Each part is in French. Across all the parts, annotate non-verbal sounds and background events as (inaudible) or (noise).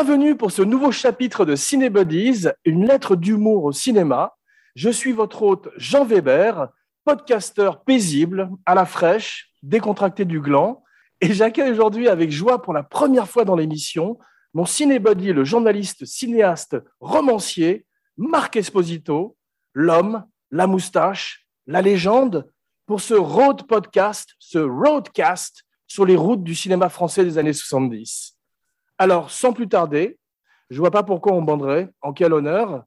Bienvenue pour ce nouveau chapitre de Cinébodies, une lettre d'humour au cinéma. Je suis votre hôte Jean Weber, podcasteur paisible, à la fraîche, décontracté du gland, et j'accueille aujourd'hui avec joie pour la première fois dans l'émission mon cinébody, le journaliste, cinéaste, romancier, Marc Esposito, l'homme, la moustache, la légende, pour ce road podcast, ce roadcast sur les routes du cinéma français des années 70. Alors, sans plus tarder, je ne vois pas pourquoi on banderait, en quel honneur,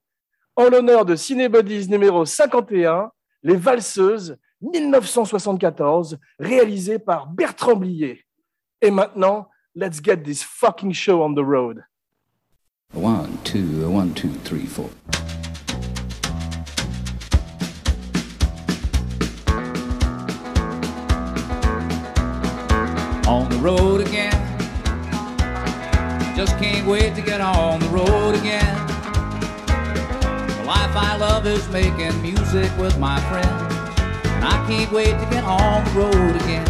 en l'honneur de Cinébodies numéro 51, Les Valseuses, 1974, réalisé par Bertrand Blier. Et maintenant, let's get this fucking show on the road. One, two, one, two, three, four. On the road again. Just can't wait to get on the road again. The life I love is making music with my friends. And I can't wait to get on the road again.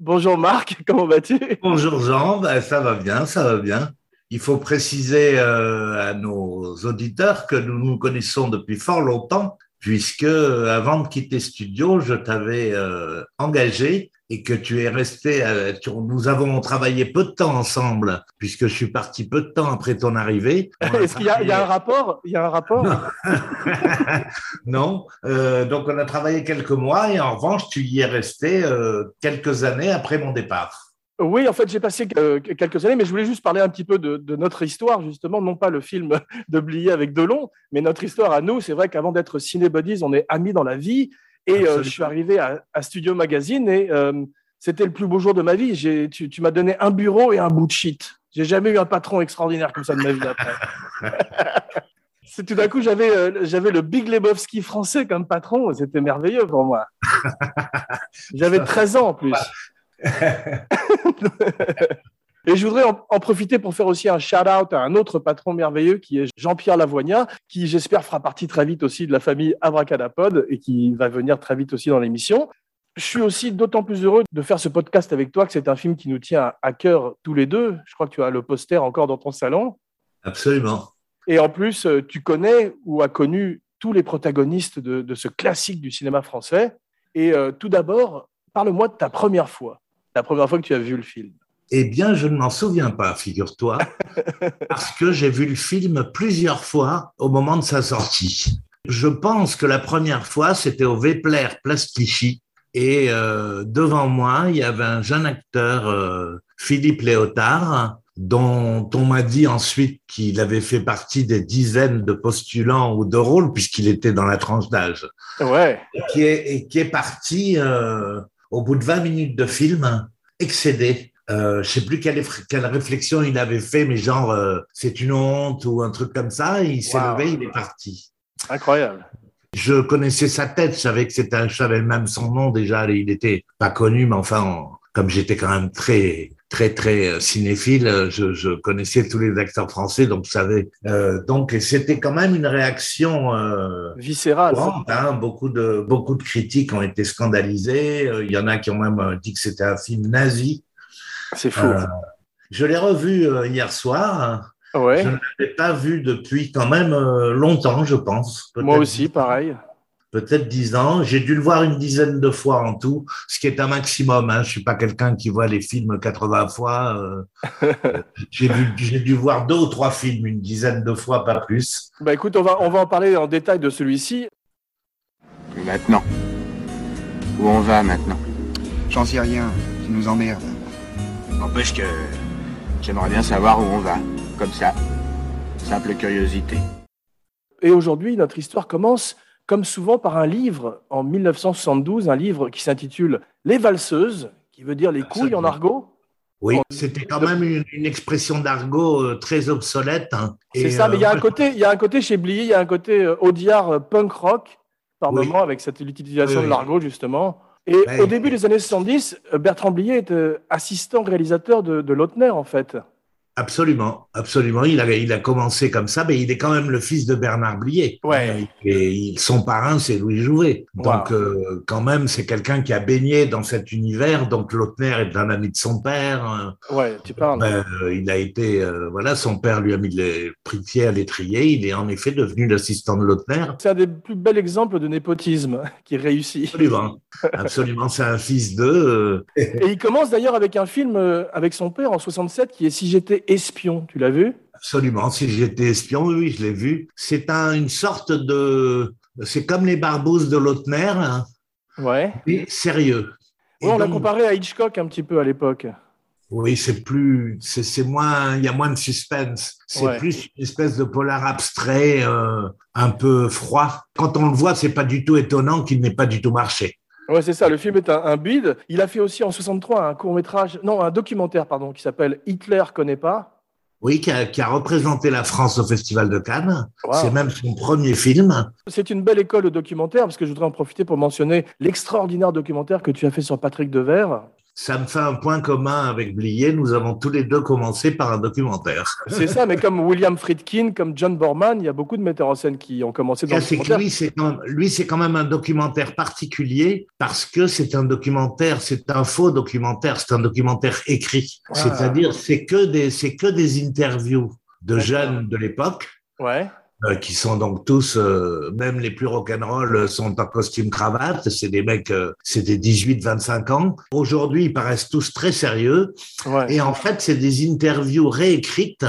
Bonjour Marc, (laughs) comment vas-tu? Bonjour Jean, ben, ça va bien, ça va bien. Il faut préciser euh, à nos auditeurs que nous nous connaissons depuis fort longtemps, puisque euh, avant de quitter studio, je t'avais euh, engagé et que tu es resté. euh, nous avons travaillé peu de temps ensemble, puisque je suis parti peu de temps après ton arrivée. (laughs) Est-ce qu'il y, a- il y a un rapport Il y a un rapport (laughs) non, euh, donc on a travaillé quelques mois et en revanche, tu y es resté euh, quelques années après mon départ. Oui, en fait, j'ai passé quelques années, mais je voulais juste parler un petit peu de, de notre histoire, justement, non pas le film (laughs) de Blier avec Delon, mais notre histoire à nous. C'est vrai qu'avant d'être cinébodies, on est amis dans la vie. Et euh, je suis arrivé à, à Studio Magazine et euh, c'était le plus beau jour de ma vie. Tu m'as donné un bureau et un bout de shit. J'ai jamais eu un patron extraordinaire comme ça de ma vie après. (laughs) C'est tout d'un coup, j'avais euh, j'avais le Big Lebowski français comme patron. C'était merveilleux pour moi. (laughs) J'avais 13 ans en plus. (laughs) Et je voudrais en, en profiter pour faire aussi un shout-out à un autre patron merveilleux qui est Jean-Pierre Lavoignat, qui j'espère fera partie très vite aussi de la famille Abracadapod et qui va venir très vite aussi dans l'émission. Je suis aussi d'autant plus heureux de faire ce podcast avec toi que c'est un film qui nous tient à- cœur tous les deux. Je crois que tu as le poster encore dans ton salon. Absolument. Et en plus, euh, tu connais ou as connu tous les protagonistes de, de ce classique du cinéma français. Et euh, tout d'abord, parle-moi de ta première fois, la première fois que tu as vu le film. Eh bien, je ne m'en souviens pas, figure-toi, (laughs) parce que j'ai vu le film plusieurs fois au moment de sa sortie. Je pense que la première fois, c'était au Vepler Place Clichy, et euh, devant moi, il y avait un jeune acteur, euh, Philippe Léotard, dont on m'a dit ensuite qu'il avait fait partie des dizaines de postulants ou de rôles, puisqu'il était dans la tranche d'âge Ouais. et qui est, et qui est parti euh, au bout de 20 minutes de film, excédé. Euh, je sais plus quelle, réflexion il avait fait, mais genre euh, c'est une honte ou un truc comme ça. Et il s'est Wow. levé, il est parti. Incroyable. Je connaissais sa tête, je savais que c'était, un- je savais même son nom déjà. Il était pas connu, mais enfin, en- comme j'étais quand même très très très euh, cinéphile, euh, je, je connaissais tous les acteurs français, donc je savais. Euh, donc c'était quand même une réaction. Euh, Viscéral. courante, hein. Beaucoup de beaucoup de critiques ont été scandalisées. Il y en a qui ont même dit que c'était un film nazi. C'est fou. Euh, je l'ai revu euh, hier soir. ouais. Je ne l'avais pas vu depuis quand même euh, longtemps, je pense. Moi aussi, pareil. Peut-être dix ans. J'ai dû le voir une dizaine de fois en tout, ce qui est un maximum. Hein. Je suis pas quelqu'un qui voit les films 80 fois. euh. (laughs) j'ai dû voir deux ou trois films une dizaine de fois, pas plus. Bah écoute, on va, on va en parler en détail de celui-ci. Maintenant Où on va maintenant? J'en sais rien, tu nous emmerdes. N'empêche que j'aimerais bien savoir où on va. Comme ça. Simple curiosité. Et aujourd'hui, notre histoire commence, comme souvent, par un livre en 1972, un livre qui s'intitule Les valseuses, qui veut dire les couilles en argot. Oui, c'était quand même une, une expression d'argot euh, très obsolète. hein. C'est ça, mais il y a euh, un côté, il y a un côté chez Blier, il y a un côté euh, Audiard euh, punk rock par Oui. moment avec cette utilisation Oui, de l'argot justement. Et Ouais. au début des années 70, euh, Bertrand Blier était assistant réalisateur de, de Lautner en fait. Absolument, absolument. Il a, il a commencé comme ça, mais il est quand même le fils de Bernard Blier. Ouais. Et son parrain, c'est Louis Jouvet. Donc, euh, quand même, c'est quelqu'un qui a baigné dans cet univers. Donc, Lautner est un ami de son père. Ouais, tu parles. Ben, euh, il a été, euh, voilà, son père lui a mis le prix de pied à l'étrier. Il est en effet devenu l'assistant de Lautner. C'est un des plus bels exemples de népotisme (laughs) qui réussit. Absolument, (laughs) absolument. C'est un fils d'eux. Et il commence d'ailleurs avec un film avec son père en 67 qui est Si j'étais espion. Tu l'as vu? Absolument. Si j'étais espion, oui, je l'ai vu. C'est un, une sorte de, c'est comme les barbouzes de Lautner, hein, Ouais. mais sérieux. Ouais, on l'a comparé à Hitchcock un petit peu à l'époque. Oui, c'est plus, c'est c'est moins, il y a moins de suspense. C'est Ouais. plus une espèce de polar abstrait, euh, un peu froid. Quand on le voit, c'est pas du tout étonnant qu'il n'ait pas du tout marché. Ouais, c'est ça. Le film est un, un bide. Il a fait aussi en 63 un court métrage, non, un documentaire, pardon, qui s'appelle Hitler connaît pas. Oui, qui a, qui a représenté la France au Festival de Cannes. Wow. C'est même son premier film. C'est une belle école de documentaire parce que je voudrais en profiter pour mentionner l'extraordinaire documentaire que tu as fait sur Patrick Devers. Ça me fait un point commun avec Blier. Nous avons tous les deux commencé par un documentaire. C'est ça, mais comme William Friedkin, comme John Borman, il y a beaucoup de metteurs en scène qui ont commencé dans le documentaire. lui, c'est quand, même- quand un documentaire particulier parce que c'est un documentaire, c'est un faux documentaire, c'est un documentaire écrit. Ah. C'est-à-dire, c'est que des, c'est que des interviews de jeunes de l'époque Ouais. Euh, qui sont donc tous, euh, même les plus rock'n'roll, sont en costume cravate. C'est des mecs, euh, c'est des 18-25 ans. Aujourd'hui, ils paraissent tous très sérieux. Ouais. Et en fait, c'est des interviews réécrites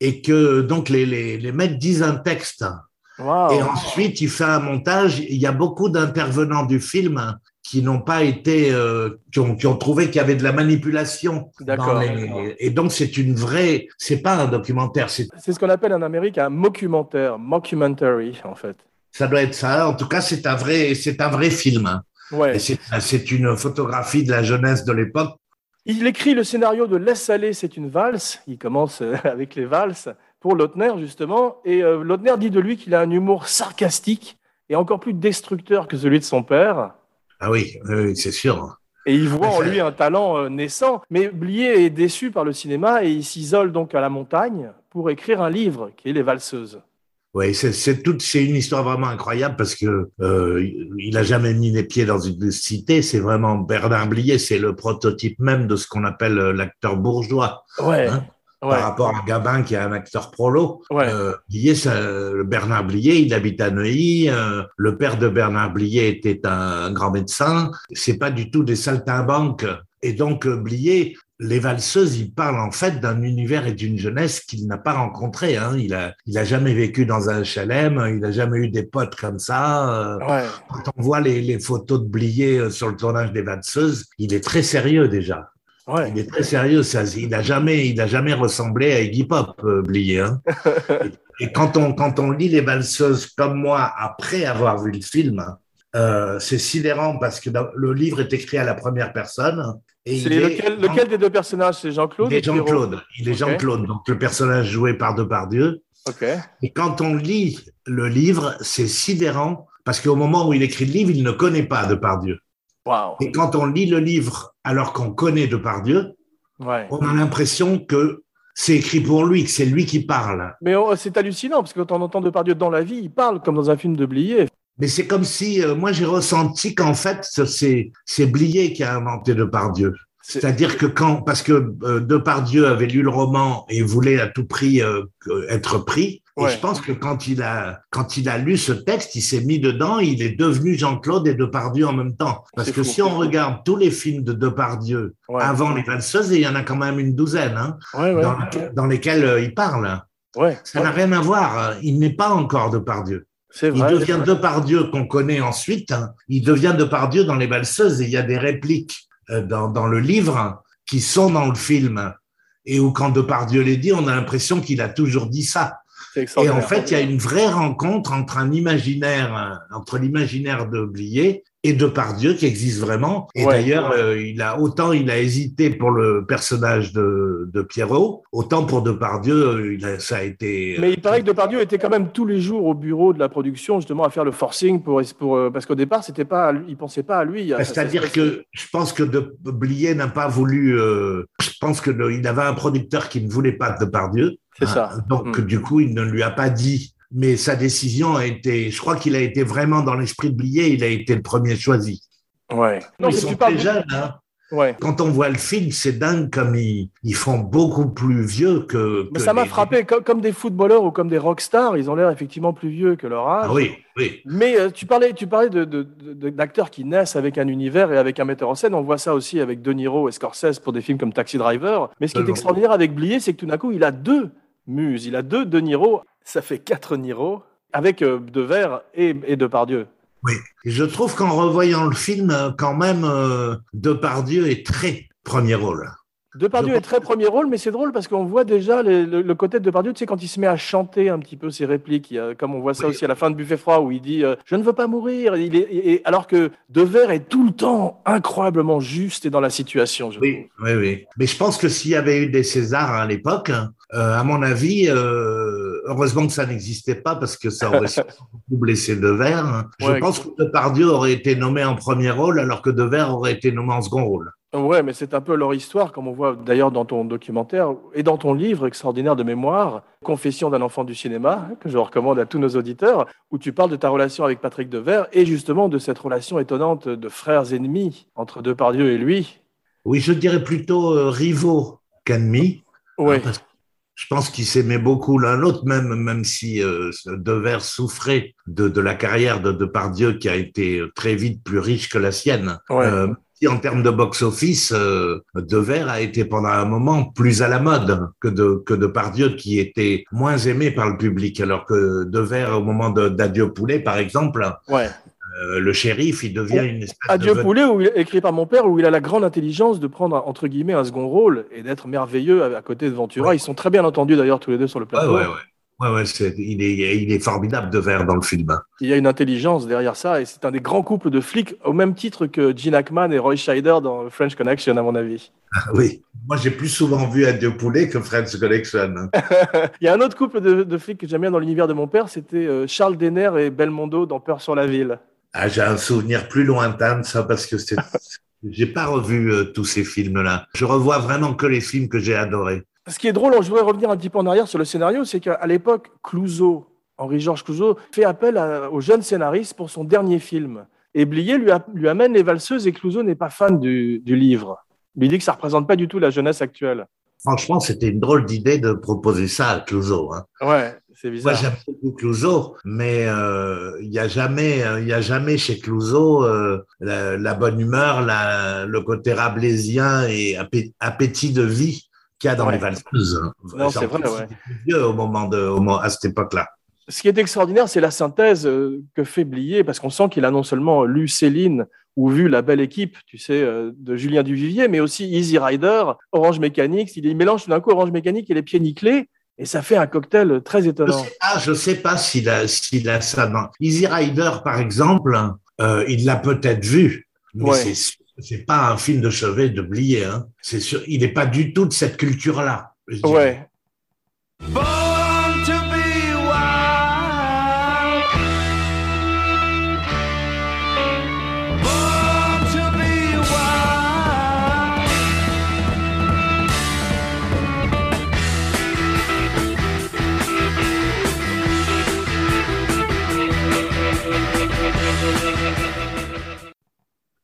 et que donc les, les, les mecs disent un texte. Et ensuite, il fait un montage. Il y a beaucoup d'intervenants du film qui n'ont pas été, euh, qui, ont, qui ont trouvé qu'il y avait de la manipulation. D'accord. les- Et donc, c'est une vraie, c'est pas un documentaire, c'est, ce qu'on appelle en Amérique un mockumentaire, mockumentary en fait. ça doit être ça. En tout cas, c'est un vrai, c'est un vrai film. Ouais. Et c'est, c'est une photographie de la jeunesse de l'époque. Il écrit le scénario de Laisse aller, c'est une valse. Il commence euh, avec les valses pour Lautner, justement. Et euh, Lautner dit de lui qu'il a un humour sarcastique et encore plus destructeur que celui de son père. Ah oui, oui, c'est sûr. Et il voit en lui un talent euh, naissant. Mais Blier est déçu par le cinéma et il s'isole donc à la montagne pour écrire un livre qui est Les Valseuses. Oui, c'est, c'est toute, c'est une histoire vraiment incroyable parce que euh, il a jamais mis les pieds dans une cité. C'est vraiment Bernard Blier, c'est le prototype même de ce qu'on appelle euh, l'acteur bourgeois. Ouais. Hein ouais. par rapport à Gabin qui est un acteur prolo. Ouais. Euh, Blier, ça, le Bernard Blier, il habite à Neuilly. euh, le père de Bernard Blier était un, grand médecin. C'est pas du tout des saltimbanques. Et donc euh, Blier, les valseuses, il parle en fait d'un univers et d'une jeunesse qu'il n'a pas rencontré. Hein. Il a, il a jamais vécu dans un HLM. Il a jamais eu des potes comme ça. euh. Ouais. Quand on voit les, les photos de Blier euh, sur le tournage des valseuses, il est très sérieux déjà. Ouais. Il est très sérieux. Ça, il n'a jamais, il a jamais ressemblé à Iggy Pop, euh, Blier. hein. (laughs) et, quand on, quand on lit les valseuses comme moi après avoir vu le film, euh, c'est sidérant parce que dans- le livre est écrit à la première personne. Et C'est il est- lequel, des deux personnages? C'est Jean-Claude il est Jean-Claude. Il est. Jean-Claude, donc le personnage joué par Depardieu. Ok. Et quand on lit le livre, c'est sidérant parce qu'au moment où il écrit le livre, il ne connaît pas Depardieu. Et quand on lit le livre alors qu'on connaît Depardieu, Ouais. on a l'impression que c'est écrit pour lui, que c'est lui qui parle. Mais oh, c'est hallucinant parce que quand on entend Depardieu dans la vie, il parle comme dans un film de Blier. Mais c'est comme si, euh, moi j'ai ressenti qu'en fait, c'est c'est Blier qui a inventé Depardieu. C'est- C'est-à-dire que quand, parce que euh, Depardieu avait lu le roman et voulait à tout prix euh, être pris, Ouais. et je pense que quand il a quand il a lu ce texte, il s'est mis dedans, il est devenu Jean-Claude et Depardieu en même temps. Parce que fou, si on regarde tous les films de Depardieu Ouais. avant les valseuses, il y en a quand même une douzaine, hein, Ouais, ouais. dans, dans lesquels euh, il parle. Ouais. Ça n'a rien à voir. Il n'est pas encore Depardieu. C'est Il vrai. devient Depardieu qu'on connaît ensuite. hein. Il devient Depardieu dans les valseuses et il y a des répliques euh, dans, dans le livre qui sont dans le film et où quand Depardieu les dit, on a l'impression qu'il a toujours dit ça. Et en fait, il y a une vraie rencontre entre un imaginaire, euh, entre l'imaginaire de Blier et de Pardieu qui existe vraiment. Et Ouais, d'ailleurs, ouais. euh, il a autant il a hésité pour le personnage de, de Pierrot, autant pour Depardieu, euh, il a, ça a été. Mais il paraît que Depardieu était quand même tous les jours au bureau de la production, justement, à faire le forcing pour, pour parce qu'au départ, c'était pas, il pensait pas à lui. Bah, C'est-à-dire que je pense que de Blier n'a pas voulu. euh, je pense que le- il avait un producteur qui ne voulait pas de Depardieu. C'est Hein, ça. Donc, Mm. du coup, il ne lui a pas dit. Mais sa décision a été. Je crois qu'il a été vraiment dans l'esprit de Blier. Il a été le premier choisi. Ouais. Non, Ils sont tu parles. très jeunes. Hein. Ouais. Quand on voit le film, c'est dingue comme ils, ils font beaucoup plus vieux que. Mais que ça m'a les- frappé, comme, comme des footballeurs ou comme des rockstars, ils ont l'air effectivement plus vieux que leur âge. Ah oui, oui. Mais euh, tu parlais, tu parlais de, de- de- d'acteurs qui naissent avec un univers et avec un metteur en scène. On voit ça aussi avec De Niro et Scorsese pour des films comme Taxi Driver. Mais ce qui est extraordinaire avec Blier, c'est que tout d'un coup, il a deux muses. Il a deux De Niro. Ça fait quatre Niro avec euh, De Verre et, et Depardieu. Oui. Je trouve qu'en revoyant le film, euh, quand même, euh, Depardieu est très premier rôle. Depardieu est très premier rôle, mais c'est drôle parce qu'on voit déjà les- le, le côté de Depardieu, tu sais, quand il se met à chanter un petit peu ses répliques, il y a- comme on voit ça Oui. aussi à la fin de Buffet Froid, où il dit euh, Je ne veux pas mourir il est, et- alors que Devers est tout le temps incroyablement juste et dans la situation. je Oui, oui, oui. Mais je pense que s'il y avait eu des Césars à l'époque, euh, à mon avis, euh, heureusement que ça n'existait pas parce que ça aurait (laughs) beaucoup blessé Devers. Je Ouais. pense que Depardieu aurait été nommé en premier rôle alors que Devers aurait été nommé en second rôle. Ouais, mais c'est un peu leur histoire, comme on voit d'ailleurs dans ton documentaire et dans ton livre extraordinaire de mémoire, Confession d'un enfant du cinéma, que je recommande à tous nos auditeurs, où tu parles de ta relation avec Patrick Devers et justement de cette relation étonnante de frères ennemis entre Depardieu et lui. Oui, je dirais plutôt euh, rivaux qu'ennemis. Hein, parce que Je pense qu'ils s'aimaient beaucoup l'un l'autre, même, même si euh, Devers souffrait de, de la carrière de Depardieu qui a été très vite plus riche que la sienne. Ouais. Euh, si en termes de box-office, euh, Devers a été pendant un moment plus à la mode que de que Depardieu qui était moins aimé par le public, alors que Devers au moment d'Adieu Poulet, par exemple, Ouais. Euh, le shérif, il devient une espèce Adieu de Poulet, où il- écrit par mon père, où il a la grande intelligence de prendre entre guillemets un second rôle et d'être merveilleux à à côté de Ventura. Ouais. Ils sont très bien entendus d'ailleurs tous les deux sur le plateau. ouais, ouais. Ouais, il, est, il est formidable Devers dans le film. Il y a une intelligence derrière ça et c'est un des grands couples de flics au même titre que Gene Hackman et Roy Scheider dans French Connection à mon avis. Oui, moi j'ai plus souvent vu Adieu Poulet que Friends Collection. (laughs) Il y a un autre couple de, de flics que j'aime bien dans l'univers de mon père, c'était euh, Charles Denner et Belmondo dans Peur sur la ville. Ah, j'ai un souvenir plus lointain de ça parce que c'est, (laughs) j'ai pas revu euh, tous ces films-là. Je revois vraiment que les films que j'ai adorés. Ce qui est drôle, je voudrais revenir un petit peu en arrière sur le scénario, c'est qu'à l'époque, Clouseau, Henri-Georges Clouseau, fait appel à- au jeune scénariste pour son dernier film. Et Blier lui, a- lui amène Les Valseuses et Clouseau n'est pas fan du, du livre. Il lui dit que ça représente pas du tout la jeunesse actuelle. Franchement, c'était une drôle d'idée de proposer ça à Clouseau. Hein. Ouais, c'est Moi, j'aime beaucoup Clouseau, mais euh, il y a jamais, euh, il a jamais chez Clouseau euh, la, la bonne humeur, la, le côté rabelaisien et appé- appétit de vie qu'il y a dans Ouais. les valseuses. Non, c'est vrai, ouais. vieux au moment de, au moment- à cette époque-là. Ce qui est extraordinaire, c'est la synthèse euh, que fait Blier, parce qu'on sent qu'il a non seulement lu Céline ou vu La Belle Équipe, tu sais, euh, de Julien Duvivier, mais aussi Easy Rider, Orange Mécanique. Il mélange tout d'un coup Orange Mécanique et les pieds nickelés, et ça fait un cocktail très Je étonnant. sais pas, je sais pas s'il a, s'il a ça dans Easy Rider, par exemple, euh, il l'a peut-être vu, mais Ouais. c'est c'est pas un film de chevet de Blier. Hein. C'est sûr, il n'est pas du tout de cette culture-là. je. Ouais. Born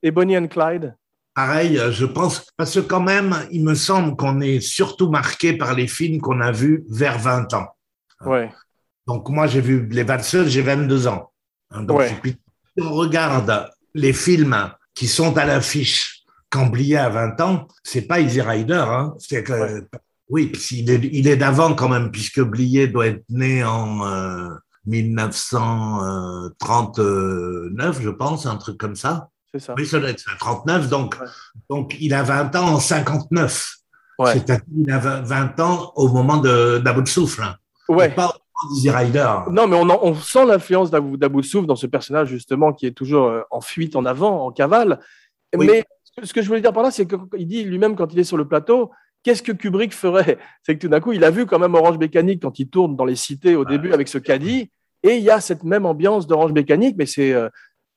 Et Bonnie and Clyde? Pareil, euh, je pense, parce que quand même, il me semble qu'on est surtout marqué par les films qu'on a vus vers 20 ans. Ouais. Donc moi, j'ai vu Les Valseuses, j'ai 22 ans. Hein, donc, Ouais. si on regarde les films qui sont à l'affiche quand Blier a 20 ans, c'est pas Easy Rider. Hein. C'est que, Ouais. Oui, il est, il est d'avant quand même, puisque Blier doit être né en euh, 1939, je pense, un truc comme ça. C'est ça. Oui, ça doit être ça, 39, donc, Ouais. donc il a 20 ans en 59. Ouais. C'est-à-dire qu'il a 20 20 ans au moment de d'à bout de souffle. hein. Ouais. Pas au Dizzy Rider. Non, mais on, en- on sent l'influence d'Abou d'Abou Souf dans ce personnage, justement, qui est toujours euh, en fuite en avant, en cavale. Oui. Mais ce- que je voulais dire par là, c'est qu'il dit lui-même, quand il est sur le plateau, qu'est-ce que Kubrick ferait? (laughs) C'est que tout d'un coup, il a vu quand même Orange Mécanique quand il tourne dans les cités au début avec ce caddie, et il y a cette même ambiance d'Orange Mécanique, mais c'est euh,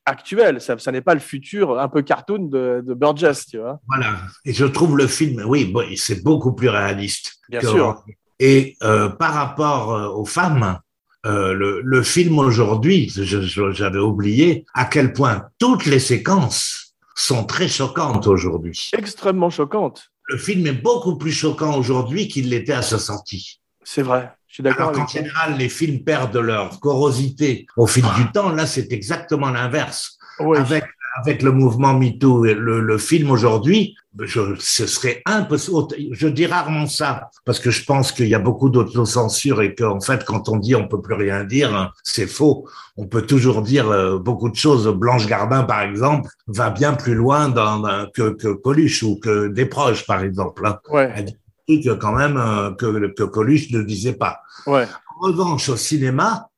actuel, ça, ça n'est pas le futur un peu cartoon de, de Burgess, tu vois. Voilà. Et je trouve le film, oui, bon, c'est beaucoup plus réaliste. Bien que- sûr. Et euh, par rapport euh, aux femmes, euh, le, le film aujourd'hui, j'avais oublié à quel point toutes les séquences sont très choquantes aujourd'hui. Extrêmement choquante, Le film est beaucoup plus choquant aujourd'hui qu'il l'était à sa sortie. c'est vrai. Je suis d'accord Alors qu'en général, les films perdent leur corrosité au fil du temps. Là, c'est exactement l'inverse. Oui. Avec, avec le mouvement MeToo, et le, le film aujourd'hui, je, ce serait impossible. Je dis rarement ça parce que je pense qu'il y a beaucoup d'autocensure et qu'en fait, quand on dit on peut plus rien dire, c'est faux. On peut toujours dire euh, beaucoup de choses. Blanche Gardin, par exemple, va bien plus loin dans, dans- que, que Coluche ou que Desproges, par exemple. hein. Ouais, Elle dit des trucs quand même euh, que, que Coluche ne disait pas. ouais. En revanche, au cinéma,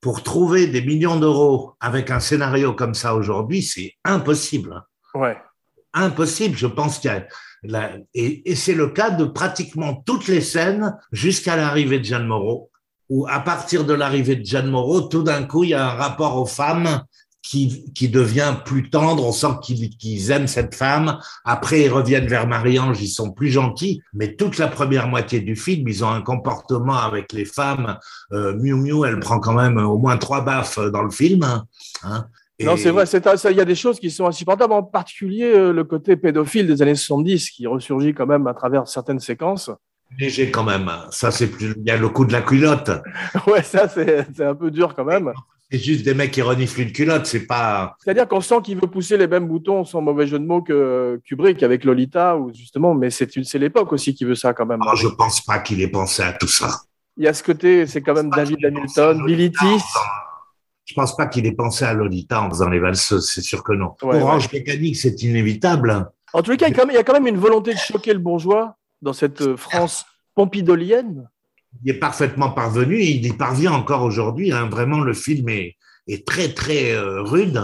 pour trouver des millions d'euros avec un scénario comme ça aujourd'hui, c'est impossible. Ouais. Impossible. Je pense qu'il y a la- et, et c'est le cas de pratiquement toutes les scènes jusqu'à l'arrivée de Jeanne Moreau, où à partir de l'arrivée de Jeanne Moreau, tout d'un coup, il y a un rapport aux femmes qui, qui devient plus tendre. On sent qu'ils aiment cette femme. Après, ils reviennent vers Marie-Ange, ils sont plus gentils. Mais toute la première moitié du film, ils ont un comportement avec les femmes. Euh, Miu Miu, elle prend quand même au moins trois baffes dans le film. hein. Non, Et- c'est vrai, il y a des choses qui sont insupportables, en particulier euh, le côté pédophile des années 70 qui ressurgit quand même à travers certaines séquences. léger quand même. Ça, c'est plus. Il y a le coup de la culotte. (laughs) Ouais, ça, c'est un peu dur quand même. C'est juste des mecs qui reniflent une culotte. C'est pas. C'est-à-dire qu'on sent qu'il veut pousser les mêmes boutons, sans mauvais jeu de mots, que Kubrick avec Lolita, ou justement, mais c'est une- c'est l'époque aussi qui veut ça quand même. Alors, je pense pas qu'il ait pensé à tout ça. Il y a ce côté, c'est quand même David Hamilton, Billy Tis. Je pense pas qu'il ait pensé à Lolita en faisant les valseuses. C'est sûr que non. Ouais, Orange mécanique, c'est inévitable. En tous les cas, il y a quand même- il y a quand même une volonté de choquer le bourgeois dans cette euh, France pompidolienne. Il est parfaitement parvenu et il y parvient encore aujourd'hui. hein. Vraiment, le film est, est très, très euh, rude.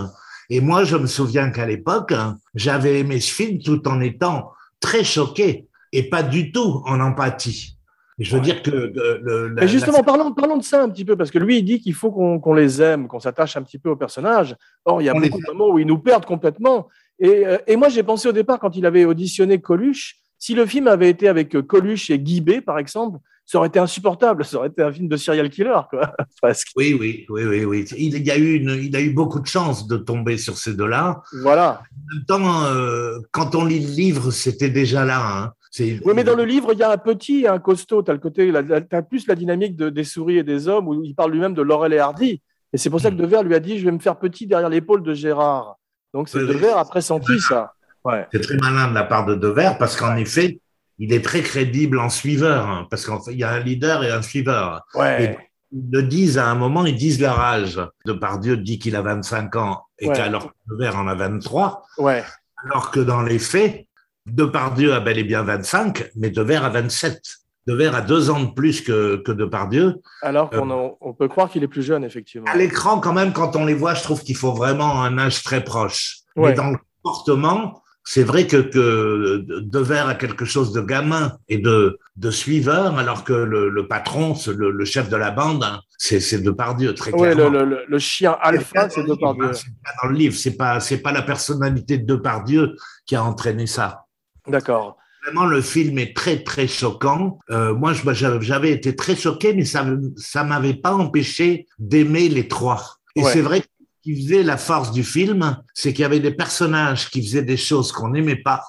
Et moi, je me souviens qu'à l'époque, hein, j'avais aimé ce film tout en étant très choqué et pas du tout en empathie. Je veux dire que le- le- la- Mais justement, la- parlons, parlons de ça un petit peu, parce que lui, il dit qu'il faut qu'on les aime, qu'on s'attache un petit peu aux personnages. Or, il y a On beaucoup de moments où ils nous perdent complètement. Et, euh, et moi, j'ai pensé au départ, quand il avait auditionné Coluche, si le film avait été avec euh, Coluche et Guy B, par exemple, ça aurait été insupportable. Ça aurait été un film de serial killer, quoi, (laughs) presque. Oui, oui, oui, oui, oui. Il y a eu une, il a eu beaucoup de chance de tomber sur ces deux-là. Voilà. En même temps, euh, quand on lit le livre, c'était déjà là. Hein. Oui, mais dans le livre, il y a un petit et un costaud. Tu as, le côté, t'as plus la dynamique de- des souris et des hommes, où il parle lui-même de Laurel et Hardy. Et c'est pour ça que Devers lui a dit Je vais me faire petit derrière l'épaule de Gérard. Donc, c'est Oui, oui. Devers a pressenti ça. Ouais. C'est très malin de la part de Devers parce qu'en effet, il est très crédible en suiveur, hein, parce qu'il y a un leader et un suiveur. Ouais. Ils le disent à un moment, ils disent leur âge. Depardieu dit qu'il a 25 ans et Ouais. qu'alors que Devers en a 23, Ouais. alors que dans les faits, Depardieu a bel et bien 25, mais Devers a 27. Devers a deux ans de plus que, que Depardieu. Alors Euh. qu'on on peut croire qu'il est plus jeune, effectivement. À l'écran, quand même, quand on les voit, je trouve qu'il faut vraiment un âge très proche. Ouais. Mais dans le comportement, c'est vrai que, que Devers a quelque chose de gamin et de, de suiveur, alors que le, le patron, le, le chef de la bande, hein, c'est c'est Depardieu, très Ouais, clairement. le, le- le chien alpha, c'est Depardieu. livre, hein, c'est pas dans le livre, c'est pas, c'est pas la personnalité de Depardieu qui a entraîné ça. D'accord. Vraiment, le film est très, très choquant. Euh, moi, je- j'avais été très choqué, mais ça ça m'avait pas empêché d'aimer les trois. Et Ouais. c'est vrai que qui faisait la force du film, c'est qu'il y avait des personnages qui faisaient des choses qu'on n'aimait pas,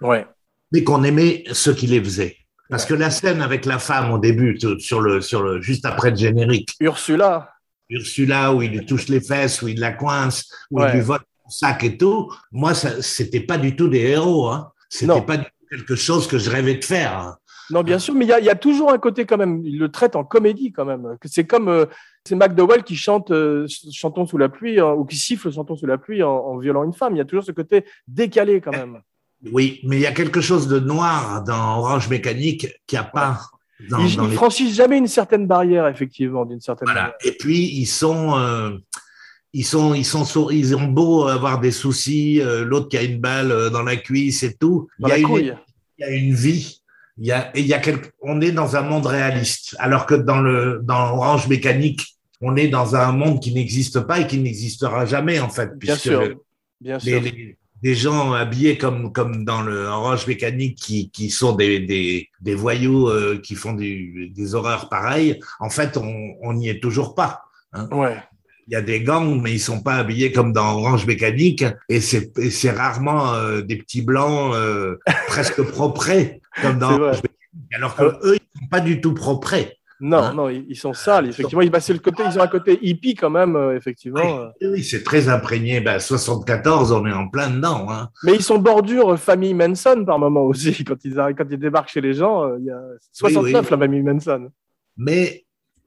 Ouais. mais qu'on aimait ceux qui les faisaient. Parce que la scène avec la femme au début, sur le, sur le, juste après le générique, Ursula. Ursula, où il lui touche les fesses, où il la coince, où Ouais. il lui vole son sac et tout, moi, c'était pas du tout des héros. Hein. C'était pas du tout quelque chose que je rêvais de faire. hein. Non, bien sûr, mais il y, a- il y a toujours un côté quand même. Il le traite en comédie quand même. C'est comme euh, c'est McDowell qui chante euh, Chantons sous la pluie hein, ou qui siffle Chantons sous la pluie en, en violant une femme. Il y a toujours ce côté décalé quand même. Oui, mais il y a quelque chose de noir dans Orange Mécanique qui a pas dans, Ils, les- franchissent jamais une certaine barrière, effectivement, d'une certaine Voilà. manière. Et puis ils sont, euh, ils sont, ils sont, ils ont beau avoir des soucis, euh, l'autre qui a une balle dans la cuisse et tout. Dans il y a la une, couille. il y a une vie. Il y a, il y a quelque, on est dans un monde réaliste, alors que dans le dans Orange Mécanique, on est dans un monde qui n'existe pas et qui n'existera jamais en fait, Bien puisque sûr. le- Bien sûr. les- des gens habillés comme comme dans le Orange Mécanique qui qui sont des des, des voyous euh, qui font du, des horreurs pareilles. En fait, on on n'y est toujours pas. Ouais. Il y a des gangs, mais ils sont pas habillés comme dans Orange Mécanique, et c'est rarement euh, des petits blancs euh, (laughs) presque proprés comme dans. Alors que eux, ils sont pas du tout proprés. Non, Hein non, ils, sont sales. Effectivement, ils, bah, le côté, ils ont un côté hippie quand même, euh, effectivement. euh. Oui, oui, c'est très imprégné. Ben, 74, on est en plein dedans. Hein. Mais ils sont bordure euh, famille Manson par moment aussi. (laughs) Quand ils, quand ils débarquent chez les gens, il y a 69 oui. la famille Manson. Mais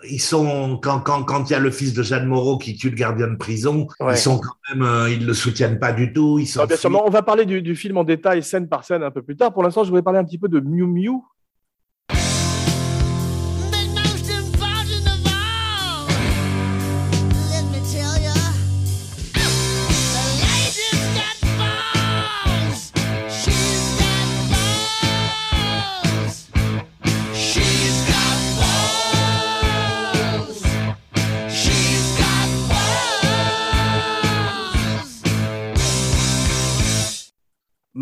ils sont quand quand quand il y a le fils de Jeanne Moreau qui tue le gardien de prison, Ouais. ils sont quand même, euh, ils le soutiennent pas du tout. Ils sont Alors, bien sûr, on va parler du, du film en détail, scène par scène, un peu plus tard. Pour l'instant, je voulais parler un petit peu de Miu Miu.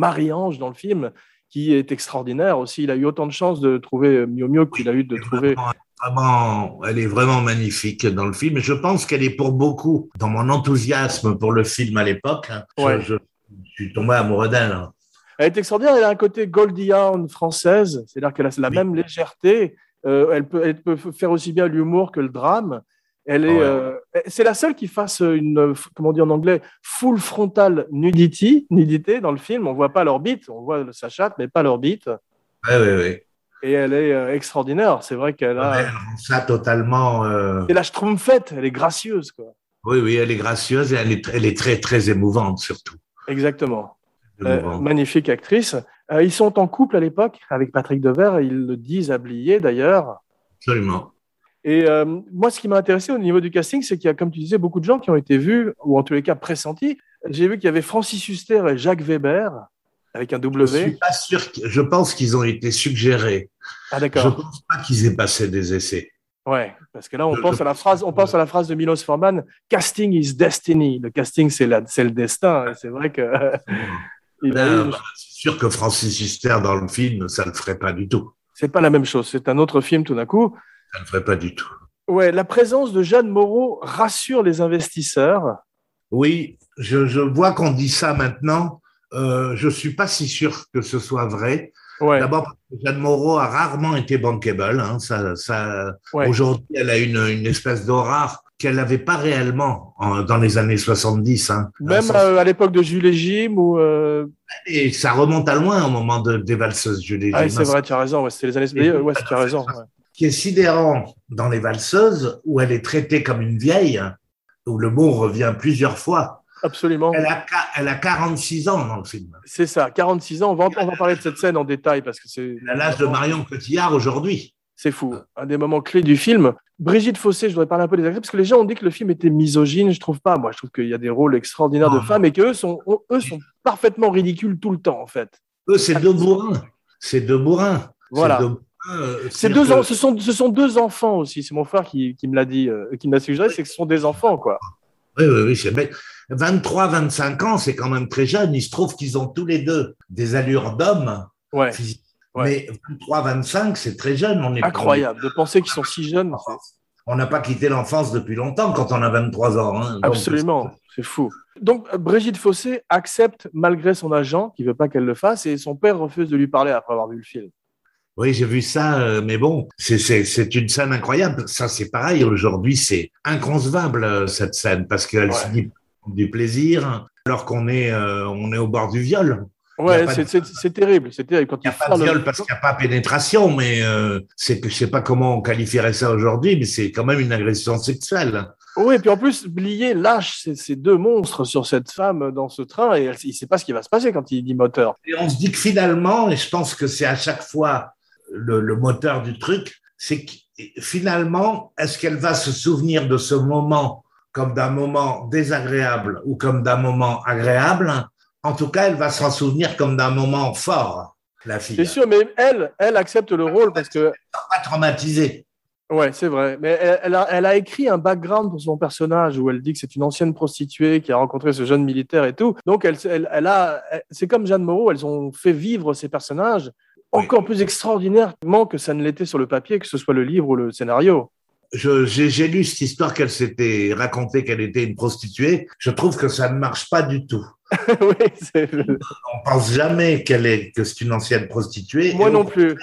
Marie-Ange dans le film, qui est extraordinaire aussi. Il a eu autant de chance de trouver Miu Miu qu'il a eu de trouver. Vraiment, elle est vraiment magnifique dans le film. Je pense qu'elle est pour beaucoup, dans mon enthousiasme pour le film à l'époque, hein, je- Ouais. je, je suis tombé amoureux d'elle. hein. Elle est extraordinaire. Elle a un côté Goldie Hawn française, c'est-à-dire qu'elle a la Oui. même légèreté. Euh, elle, peut, elle peut faire aussi bien l'humour que le drame. Elle est, Ouais. euh, c'est la seule qui fasse une, comment on dit en anglais, full frontal nudity, nudité dans le film. On voit pas l'orbite, on voit sa chatte, mais pas l'orbite. Ouais, ouais, ouais. Et elle est euh, extraordinaire. C'est vrai qu'elle a. Elle rend ça totalement. euh, C'est la schtroumpfette. Elle est gracieuse, quoi. Oui, oui, elle est gracieuse et elle est, elle est très, très émouvante surtout. Exactement. Euh, magnifique actrice. Ils sont en couple à l'époque avec Patrick Devers. Ils le disent à Blier d'ailleurs. Absolument. Et euh, moi, ce qui m'a intéressé au niveau du casting, c'est qu'il y a, comme tu disais, beaucoup de gens qui ont été vus, ou en tous les cas pressentis. J'ai vu qu'il y avait Francis Huster et Jacques Weber, avec un Je W. suis pas sûr. que- Je pense qu'ils ont été suggérés. Ah Je d'accord. pense pas qu'ils aient passé des essais. Ouais, parce que là, on Je- pense je à la phrase, on pense à la phrase de Milos Forman. Casting is destiny. Le casting, c'est la, c'est le destin. Et c'est vrai que. (laughs) eu- bah, c'est sûr que Francis Huster dans le film, ça ne le ferait pas du tout. C'est pas la même chose. C'est un autre film tout d'un coup. Ça ne ferait pas du tout. Ouais, la présence de Jeanne Moreau rassure les investisseurs. Oui, je, je vois qu'on dit ça maintenant. Euh, je suis pas si sûr que ce soit vrai. Ouais, D'abord, parce que Jeanne Moreau a rarement été bankable. Hein. Ça, ça, ouais. Aujourd'hui, elle a une, une espèce d'aura qu'elle n'avait pas réellement en- dans les années 70. Hein. Même Ça- euh, à l'époque de Jules et Jim ou. euh, Et ça remonte à loin au moment de, des valseuses, je l'ai Ah, dit. c'est vrai, tu as raison. Ouais, c'était les années. Et- Ouais, tu as raison. Qui est sidérant dans les valseuses, où elle est traitée comme une vieille, où le mot revient plusieurs fois, Absolument. elle a, elle a 46 ans dans le film. C'est ça, 46 ans. On va, on va parler de cette scène en détail parce que c'est. Elle a l'âge de Marion Cotillard aujourd'hui. C'est fou. Un des moments clés du film. Brigitte Fossé, je voudrais parler un peu des actrices parce que les gens ont dit que le film était misogyne. Je trouve pas. Moi, je trouve qu'il y a des rôles extraordinaires Non, de femmes et qu'eux sont, eux sont parfaitement ridicules tout le temps, en fait. Eux, c'est deux bourrins. C'est deux bourrins. Voilà. Deux C'est c'est-à-dire deux que- ce, sont, ce sont deux enfants aussi. C'est mon frère qui, qui me l'a dit, euh, qui me l'a suggéré, c'est que ce sont des enfants, quoi. Oui, oui, oui. c'est bête. 23, 25 ans, c'est quand même très jeune. Il se trouve qu'ils ont tous les deux des allures d'hommes Ouais, physiques. Ouais. Mais 23, 25, c'est très jeune. On est incroyable de penser qu'ils sont si jeunes. On n'a pas quitté l'enfance depuis longtemps quand on a 23 ans. hein. Absolument, c'est fou. Donc euh, Brigitte Fossé accepte malgré son agent qui veut pas qu'elle le fasse et son père refuse de lui parler après avoir vu le film. Oui, j'ai vu ça, euh, mais bon, c'est- une scène incroyable. Ça, c'est pareil. Aujourd'hui, c'est inconcevable euh, cette scène parce qu'elle Ouais. se dit du plaisir alors qu'on est euh, on est au bord du viol. Ouais, c'est de- terrible, c'est terrible quand Il n'y a pas de le- viol parce qu'il n'y a pas pénétration, mais euh, c'est que je sais pas comment on qualifierait ça aujourd'hui, mais c'est quand même une agression sexuelle. Oui, et puis en plus, Blier lâche ces, ces deux monstres sur cette femme dans ce train et elle- il ne sait pas ce qui va se passer quand il dit moteur. Et on se dit que finalement, et je pense que c'est à chaque fois le, le moteur du truc, c'est que finalement, est-ce qu'elle va se souvenir de ce moment comme d'un moment désagréable ou comme d'un moment agréable? En tout cas, elle va s'en souvenir comme d'un moment fort, la fille. C'est sûr, mais elle, elle accepte le rôle parce que Pas traumatisée. Ouais, c'est vrai. Mais elle, elle a, elle a écrit un background pour son personnage où elle dit que c'est une ancienne prostituée qui a rencontré ce jeune militaire et tout. Donc, elle, elle, a, c'est comme Jeanne Moreau, elles ont fait vivre ces personnages encore plus extraordinairement que ça ne l'était sur le papier, que ce soit le livre ou le scénario. J'ai lu cette histoire qu'elle s'était racontée qu'elle était une prostituée. Je trouve que ça ne marche pas du tout. (laughs) oui, On pense jamais qu'elle est que c'est une ancienne prostituée. moi non plus.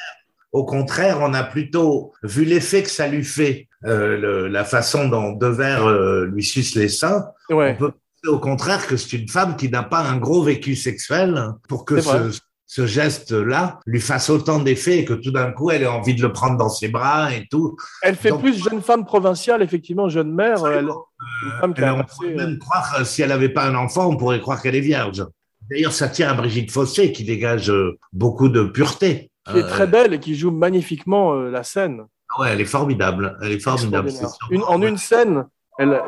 Au contraire, on a plutôt vu l'effet que ça lui fait, euh, le- la façon dont Devers euh, lui suce les seins. Ouais. On peut penser au contraire que c'est une femme qui n'a pas un gros vécu sexuel pour que ce, ce geste-là lui fasse autant d'effet et que tout d'un coup, elle ait envie de le prendre dans ses bras et tout. Elle fait Donc- plus jeune femme provinciale, effectivement, jeune mère. Elle, on passé, pourrait euh, même croire, euh, si elle n'avait pas un enfant, on pourrait croire qu'elle est vierge. D'ailleurs, ça tient à Brigitte Fossé qui dégage euh, beaucoup de pureté. qui est Euh, très belle et qui joue magnifiquement euh, la scène. Ouais, elle est formidable. Elle est formidable. Une- en une scène, elle,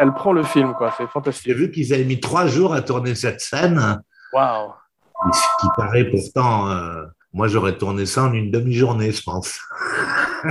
elle prend le film, quoi. C'est J'ai fantastique. vu qu'ils avaient mis trois jours à tourner cette scène, Waouh. Ce qui paraît pourtant. euh, moi, j'aurais tourné ça en une demi-journée, je pense. (laughs)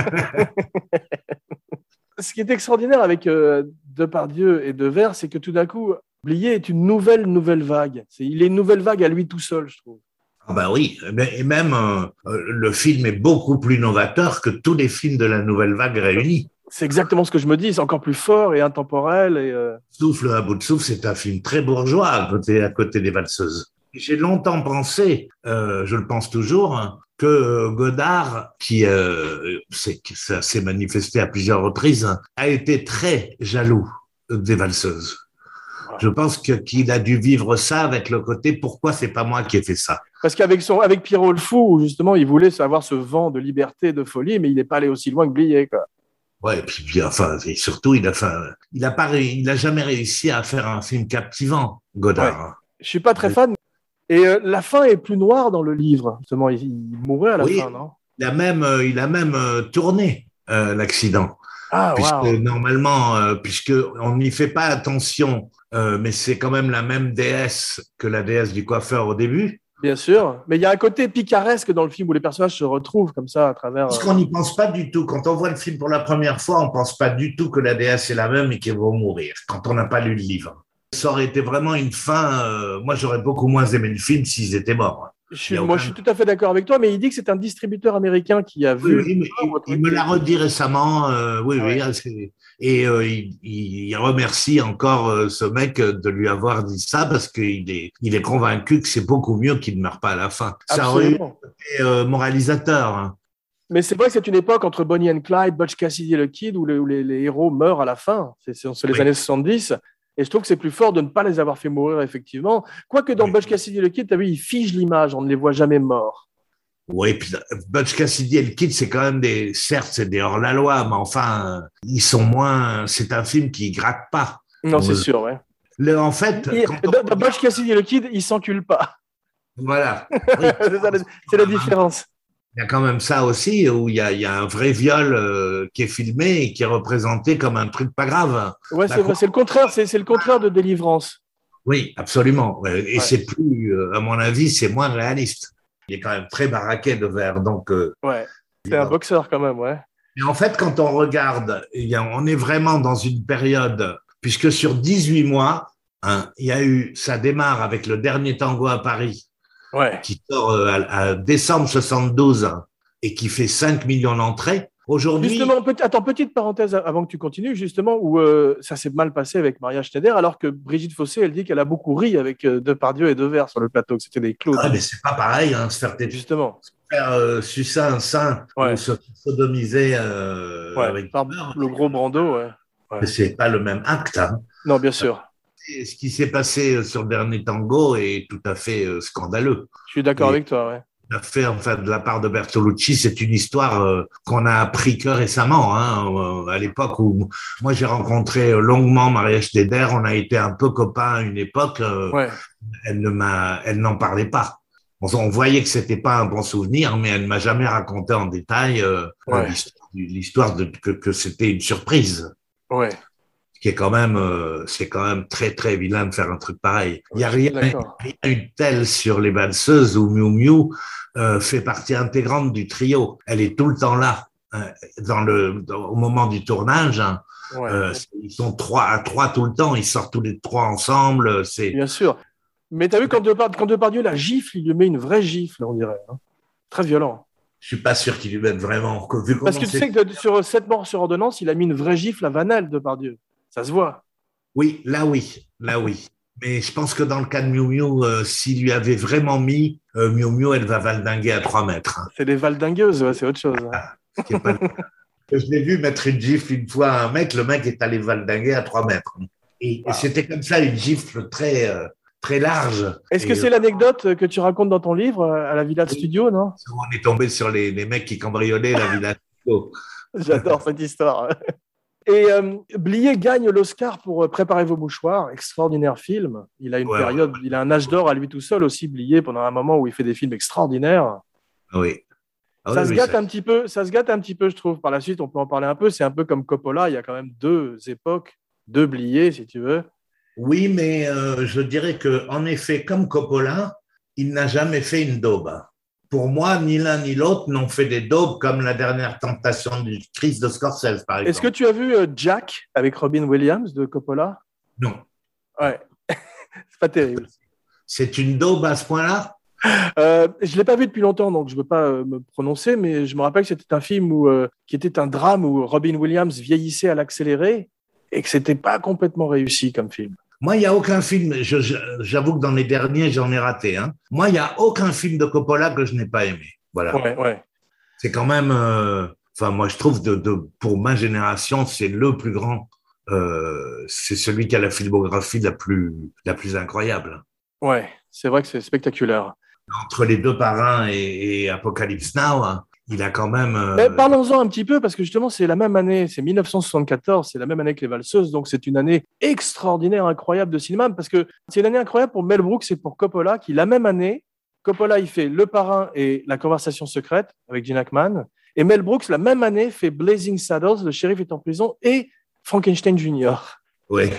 Ce qui est extraordinaire avec euh, Depardieu et Devers, c'est que tout d'un coup, Blier est une nouvelle, nouvelle vague. Il est une nouvelle vague à lui tout seul, je trouve. Ah bah oui, et même euh, le film est beaucoup plus novateur que tous les films de la nouvelle vague réunis. C'est exactement ce que je me dis. C'est encore plus fort et intemporel. Et, euh, Souffle à bout de souffle, c'est un film très bourgeois à côté, à côté des valseuses. J'ai longtemps pensé, euh, je le pense toujours, que Godard, qui euh, ça s'est manifesté à plusieurs reprises, a été très jaloux des valseuses. Je pense qu'il a dû vivre ça avec le côté pourquoi c'est pas moi qui ai fait ça? Parce qu'avec son, avec Pierrot le Fou, justement, il voulait avoir ce vent de liberté, de folie, mais il n'est pas allé aussi loin que Blier. Quoi. Ouais, et puis, enfin, et surtout, il a, enfin, il a pas, il a jamais réussi à faire un film captivant, Godard. Je suis pas très fan. Et euh, la fin est plus noire dans le livre. Justement, il, il à la Oui. fin, non? Il a même, euh, il a même euh, tourné euh, l'accident, Ah, puisque normalement, euh, puisque on n'y fait pas attention, mais c'est quand même la même déesse que la déesse du coiffeur au début. Bien sûr. Mais il y a un côté picaresque dans le film où les personnages se retrouvent comme ça à travers. Parce qu'on n'y pense pas du tout. Quand on voit le film pour la première fois, on pense pas du tout que la déesse est la même et qu'elle va mourir. Quand on n'a pas lu le livre, ça aurait été vraiment une fin. euh, moi, j'aurais beaucoup moins aimé le film s'ils étaient morts. Je suis, moi, je suis tout à fait d'accord avec toi, mais il dit que c'est un distributeur américain qui a Oui, vu. oui, mais il, il me l'a redit récemment. euh, oui, oui. Ouais. Et euh, il, il remercie encore ce mec de lui avoir dit ça parce qu'il est, il est convaincu que c'est beaucoup mieux qu'il ne meure pas à la fin. Ça aurait Absolument. été moralisateur. hein. Mais c'est vrai que c'est une époque entre Bonnie and Clyde, Butch Cassidy et le Kid où, les, où les- les héros meurent à la fin. C'est c'est- c'est les Oui. années 70. Et je trouve que c'est plus fort de ne pas les avoir fait mourir, effectivement. Quoique dans Oui. Butch Cassidy et le Kid, tu as vu, ils figent l'image, on ne les voit jamais morts. Oui, puis euh, Butch Cassidy et le Kid, c'est quand même des, certes, c'est des hors-la-loi, mais enfin, euh, ils sont moins, c'est un film qui gratte pas. Non, c'est Ouais. sûr, ouais. Le, en fait, on- dans, Butch Cassidy et le Kid, ils s'enculent pas. voilà. (laughs) Oui. c'est la- c'est la différence. Il y a quand même ça aussi, où il y a, il y a un vrai viol euh, qui est filmé et qui est représenté comme un truc pas grave. Ouais, c'est le contraire, c'est le contraire de délivrance. Oui, absolument. Et Ouais. c'est plus, euh, à mon avis, c'est moins réaliste. Il est quand même très baraqué de verre, donc. euh, Ouais, c'est un boxeur quand même, ouais. Et en fait, quand on regarde, on est vraiment dans une période, puisque sur 18 mois, hein, il y a eu, ça démarre avec le dernier tango à Paris, Ouais. qui sort euh, à, à décembre 72 hein, et qui fait 5 millions d'entrées. Aujourd'hui, Justement, petit- attends, petite parenthèse avant que tu continues, justement, où euh, ça s'est mal passé avec Maria Schneider, alors que Brigitte Fossé, elle dit qu'elle a beaucoup ri avec euh, Depardieu et Devers sur le plateau, que c'était des clowns. ah, mais c'est pas pareil, hein, se faire, Justement, faire euh, sucer un sein Ouais. ou se sodomiser euh, ouais, avec par beurre, le gros Brando, ouais. c'est pas le même acte. hein. Non, bien sûr, ce qui s'est passé euh, sur le dernier tango est tout à fait euh, scandaleux. je suis d'accord avec toi, ouais. Fait, enfin, de la part de Bertolucci, c'est une histoire euh, qu'on a appris que récemment, hein, euh, à l'époque où moi j'ai rencontré longuement Maria Schneider, on a été un peu copains à une époque, euh, Ouais. elle ne m'a, elle n'en parlait pas. on, on voyait que c'était pas un bon souvenir, mais elle ne m'a jamais raconté en détail Ouais. l'histoire du- l'histoire de que, que c'était une surprise. Ouais, qui est quand même, euh, c'est quand même très très vilain de faire un truc pareil. Il y a rien, rien eu de tel sur les valseuses où Miu Miu euh, fait partie intégrante du trio. Elle est tout le temps là. hein, Dans le, dans- au moment du tournage, hein. Ouais. Euh, ils sont trois à trois tout le temps, ils sortent tous les trois ensemble. C'est Bien sûr. Mais tu as vu, quand, Depard- quand Depardieu la gifle, il lui met une vraie gifle, on dirait. hein. Très violent. je suis pas sûr qu'ils lui mettent vraiment. Vu Parce que tu sais que de- sur 7 morts sur ordonnance, il a mis une vraie gifle à Vanel, Depardieu. Ça se voit. Oui, là oui, là oui. Mais je pense que dans le cas de Miu Miu, euh, s'il lui avait vraiment mis euh, Miu Miu, elle va valdinguer à trois mètres. hein. C'est des valdingueuses, ouais, c'est autre chose. hein. Pas cas. Je l'ai vu mettre une gifle une fois à un mec, le mec est allé valdinguer à trois mètres. Et, et c'était comme ça une gifle très euh, très large. Est-ce que c'est l'anecdote que tu racontes dans ton livre, à la Villa de Oui. Studio, non? On est tombé sur les, les mecs qui cambriolaient la villa. (laughs) J'adore cette histoire. Et euh, Blier gagne l'Oscar pour euh, Préparez vos mouchoirs, extraordinaire film. Il a une Ouais, période, il a un âge d'or à lui tout seul aussi, Blier, pendant un moment où il fait des films extraordinaires. Oui. Ah ça oui, se oui, gâte ça- un petit peu, ça se gâte un petit peu, je trouve. Par la suite, on peut en parler un peu. C'est un peu comme Coppola. Il y a quand même deux époques, deux Blier, si tu veux. Oui, mais euh, je dirais que, en effet, comme Coppola, il n'a jamais fait une daube. Pour moi, ni l'un ni l'autre n'ont fait des daubes comme la dernière tentation du Christ de Scorsese, par exemple. Est-ce que tu as vu euh, Jack avec Robin Williams de Coppola? Non. Ouais, (laughs) c'est pas terrible. C'est une daube à ce point-là? Euh, je l'ai pas vu depuis longtemps, donc je veux pas euh, me prononcer, mais je me rappelle que c'était un film où, euh, qui était un drame où Robin Williams vieillissait à l'accéléré et que c'était pas complètement réussi comme film. Moi, il n'y a aucun film, j'avoue que dans les derniers, j'en ai raté. Hein. Moi, il n'y a aucun film de Coppola que je n'ai pas aimé. Voilà. Ouais, ouais. C'est quand même, euh, enfin, moi, je trouve, de, de, pour ma génération, c'est le plus grand. euh, c'est celui qui a la filmographie la plus, la plus incroyable. Ouais, c'est vrai que c'est spectaculaire. Entre les deux parrains et, et Apocalypse Now, hein, il a quand même. euh, Mais parlons-en un petit peu, parce que justement, c'est la même année, c'est 1974, c'est la même année que Les Valseuses, donc c'est une année extraordinaire, incroyable de cinéma, parce que c'est une année incroyable pour Mel Brooks et pour Coppola, qui la même année, Coppola, il fait Le Parrain et La Conversation secrète avec Gene Hackman, et Mel Brooks, la même année, fait Blazing Saddles, Le shérif est en prison, et Frankenstein Jr. ouais.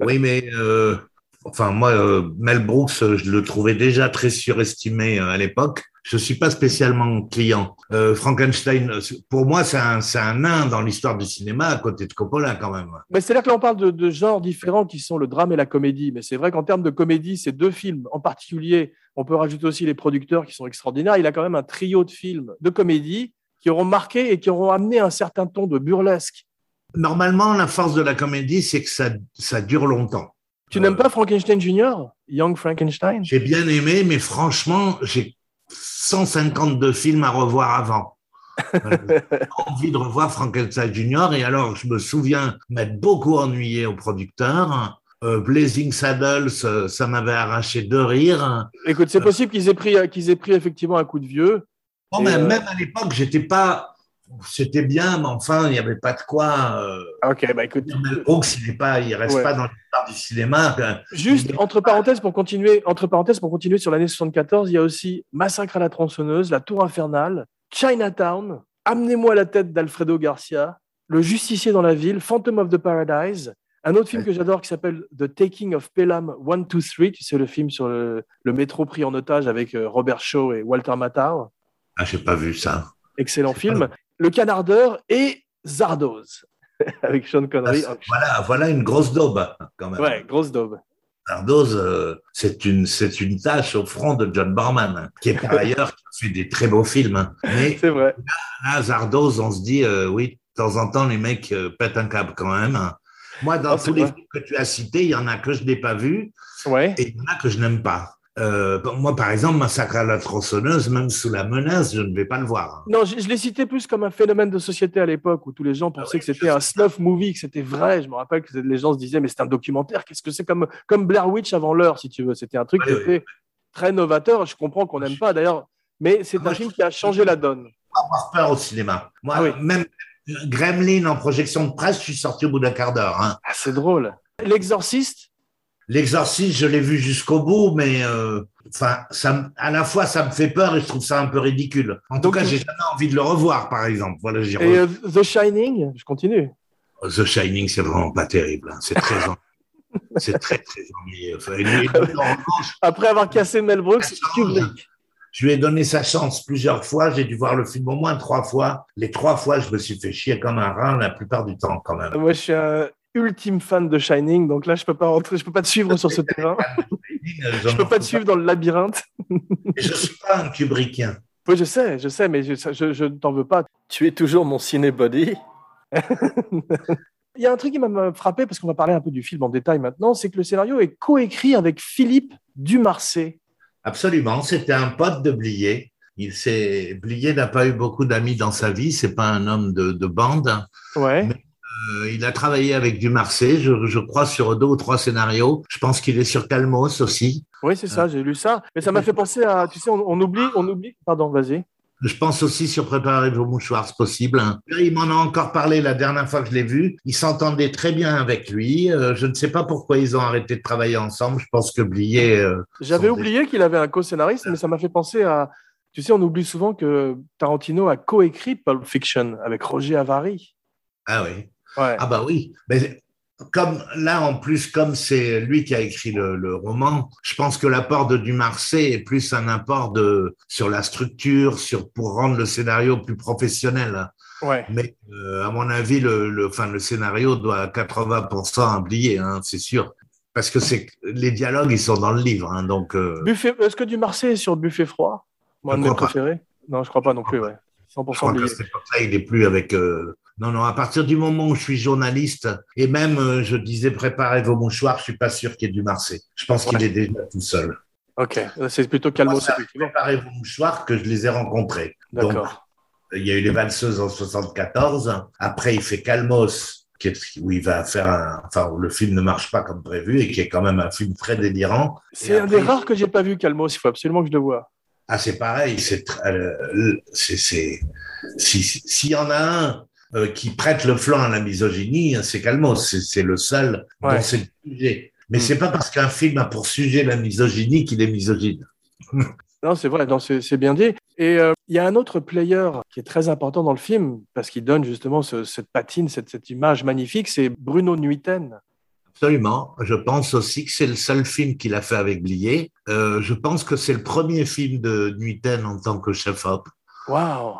Oui, mais euh, enfin moi, euh, Mel Brooks, je le trouvais déjà très surestimé euh, à l'époque. Je suis pas spécialement client. Euh, Frankenstein, euh, pour moi, c'est un, c'est un nain dans l'histoire du cinéma à côté de Coppola quand même. Mais que là, on parle de, de genres différents qui sont le drame et la comédie. Mais c'est vrai qu'en termes de comédie, ces deux films en particulier, on peut rajouter aussi les producteurs qui sont extraordinaires. Il a quand même un trio de films de comédie qui auront marqué et qui auront amené un certain ton de burlesque. Normalement, la force de la comédie, c'est que ça, ça dure longtemps. Tu Euh, n'aimes pas Frankenstein Jr., Young Frankenstein? J'ai bien aimé, mais franchement, j'ai 152 films à revoir avant. (laughs) Euh, J'ai envie de revoir Frankenstein Junior. Et alors, je me souviens m'être beaucoup ennuyé au producteur. Euh, Blazing Saddles, euh, ça m'avait arraché de rire. Écoute, c'est possible qu'ils aient, pris, qu'ils aient pris effectivement un coup de vieux. Bon, mais euh, Même à l'époque, j'étais pas. C'était bien, mais enfin, il n'y avait pas de quoi. Euh, Ok, bah écoute. Brooks, il pas, il reste Ouais. pas dans l'histoire du cinéma. Juste entre parenthèses pour continuer, entre parenthèses pour continuer sur l'année 74, il y a aussi Massacre à la tronçonneuse, La Tour infernale, Chinatown, Amenez-moi la tête d'Alfredo Garcia, Le justicier dans la ville, Phantom of the Paradise, un autre film Ouais. que j'adore qui s'appelle The Taking of Pelham 1 2 3, tu sais le film sur le, le métro pris en otage avec euh, Robert Shaw et Walter Matthau, Ah, j'ai pas vu ça. excellent C'est film, Le Canardeur et Zardoz (laughs) avec Sean Ah, Connery. c'est- voilà, voilà une grosse daube quand même. Ouais, grosse daube. Zardoz, euh, c'est une, c'est une tâche au front de John Borman, hein, qui est par (laughs) ailleurs qui fait des très beaux films. hein. Mais C'est vrai. là, Zardoz, on se dit, euh, oui, de temps en temps, les mecs euh, pètent un câble quand même. hein. Moi, dans Ah, tous les vrai. films que tu as cités, il y en a que je n'ai pas vus Ouais. et il y en a que je n'aime pas. Euh, moi, par exemple, Massacre à la tronçonneuse, même sous la menace, je ne vais pas le voir. hein. Non, je, je l'ai cité plus comme un phénomène de société à l'époque où tous les gens pensaient ouais, que c'était un snuff movie, que c'était vrai. Je me rappelle que les gens se disaient, mais c'est un documentaire. Qu'est-ce que c'est comme, comme Blair Witch avant l'heure, si tu veux C'était un truc qui était très novateur. Je comprends qu'on n'aime pas d'ailleurs, mais c'est un film qui a changé la donne. pas avoir peur au cinéma. Moi, Ah même Gremlin en projection de presse, je suis sorti au bout d'un quart d'heure. hein. Ah, c'est drôle. L'exorciste L'exorciste, je l'ai vu jusqu'au bout, mais euh, Enfin, ça, à la fois, ça me fait peur et je trouve ça un peu ridicule. En tout Donc, cas, j'ai jamais envie de le revoir, par exemple. Voilà, Et reviens. euh, The Shining, je continue. The Shining, c'est vraiment pas terrible. hein. C'est très, en- (laughs) c'est très, très ennuyeux. Enfin, lui, en revanche, Après avoir cassé Mel Brooks, je lui ai donné sa chance plusieurs fois. J'ai dû voir le film au moins trois fois. Les trois fois, je me suis fait chier comme un rat la plupart du temps, quand même. Moi, je suis un ultime fan de Shining, donc là, je peux pas rentrer, je peux pas te suivre sur ce terrain. Je peux pas te suivre dans le labyrinthe. Je suis pas un Kubrickien. Oui, je sais, je sais, mais je, je, je ne t'en veux pas. Tu es toujours mon cinébody. (laughs) Il y a un truc qui m'a frappé, parce qu'on va parler un peu du film en détail maintenant, c'est que le scénario est coécrit avec Philippe Dumarsais. Absolument, c'était un pote de Blier. Il s'est Blier n'a pas eu beaucoup d'amis dans sa vie, c'est pas un homme de, de bande. Ouais. Euh, il a travaillé avec Dumarsais, je, je crois sur deux ou trois scénarios. Je pense qu'il est sur Calmos aussi. Oui, c'est ça, j'ai lu ça. Mais ça m'a fait penser à, tu sais, on, on oublie, on oublie. Pardon, vas-y. Je pense aussi sur Préparer vos mouchoirs, c'est possible. Il m'en a encore parlé la dernière fois que je l'ai vu. Il s'entendait très bien avec lui. Euh, je ne sais pas pourquoi ils ont arrêté de travailler ensemble. Je pense que Blier. euh, J'avais oublié qu'il avait un co-scénariste, mais ça m'a fait penser à. Tu sais, on oublie souvent que Tarantino a coécrit Pulp Fiction avec Roger Avary. Ah oui. Ouais. Ah bah oui, mais comme là en plus comme c'est lui qui a écrit le, le roman, je pense que l'apport de Dumarsais est plus un apport de sur la structure, sur pour rendre le scénario plus professionnel. ouais. Mais euh, à mon avis, le, le, enfin, le scénario doit à 80% oublier, hein, c'est sûr. Parce que c'est les dialogues, ils sont dans le livre, hein, donc euh, Buffet, est-ce que Dumarsais est sur Buffet froid? Moi, un Je de mes crois pas. préférés. Non, je crois pas non plus, ouais. je 100% crois qu'à oublié. cette époque-là, il est plus avec. euh, Non, non. À partir du moment où je suis journaliste et même euh, je disais préparez vos mouchoirs, je suis pas sûr qu'il y ait du Marseille. Je pense qu'il est déjà tout seul. Ok, c'est plutôt ça, effectivement. Préparez vos mouchoirs que je les ai rencontrés. D'accord. il y a eu les valseuses en 74. Après, il fait Calmos, où il va faire un, enfin, où le film ne marche pas comme prévu et qui est quand même un film très délirant. C'est un des rares que j'ai pas vu, Calmos. Il faut absolument que je le voie. Ah, c'est pareil, c'est, euh, c'est, c'est, si, si- s'il y en a un euh, qui prête le flanc à la misogynie, c'est Calmos, c'est, le seul Ouais. dont c'est le sujet. Mais Mm. c'est pas parce qu'un film a pour sujet la misogynie qu'il est misogyne. (laughs) Non, c'est vrai, c'est bien dit. Et euh, il y a un autre player qui est très important dans le film, parce qu'il donne justement ce- cette patine, cette, cette image magnifique, c'est Bruno Nuiten. Absolument. Je pense aussi que c'est le seul film qu'il a fait avec Blier. Euh, je pense que c'est le premier film de Nuiten en tant que chef-op. Waouh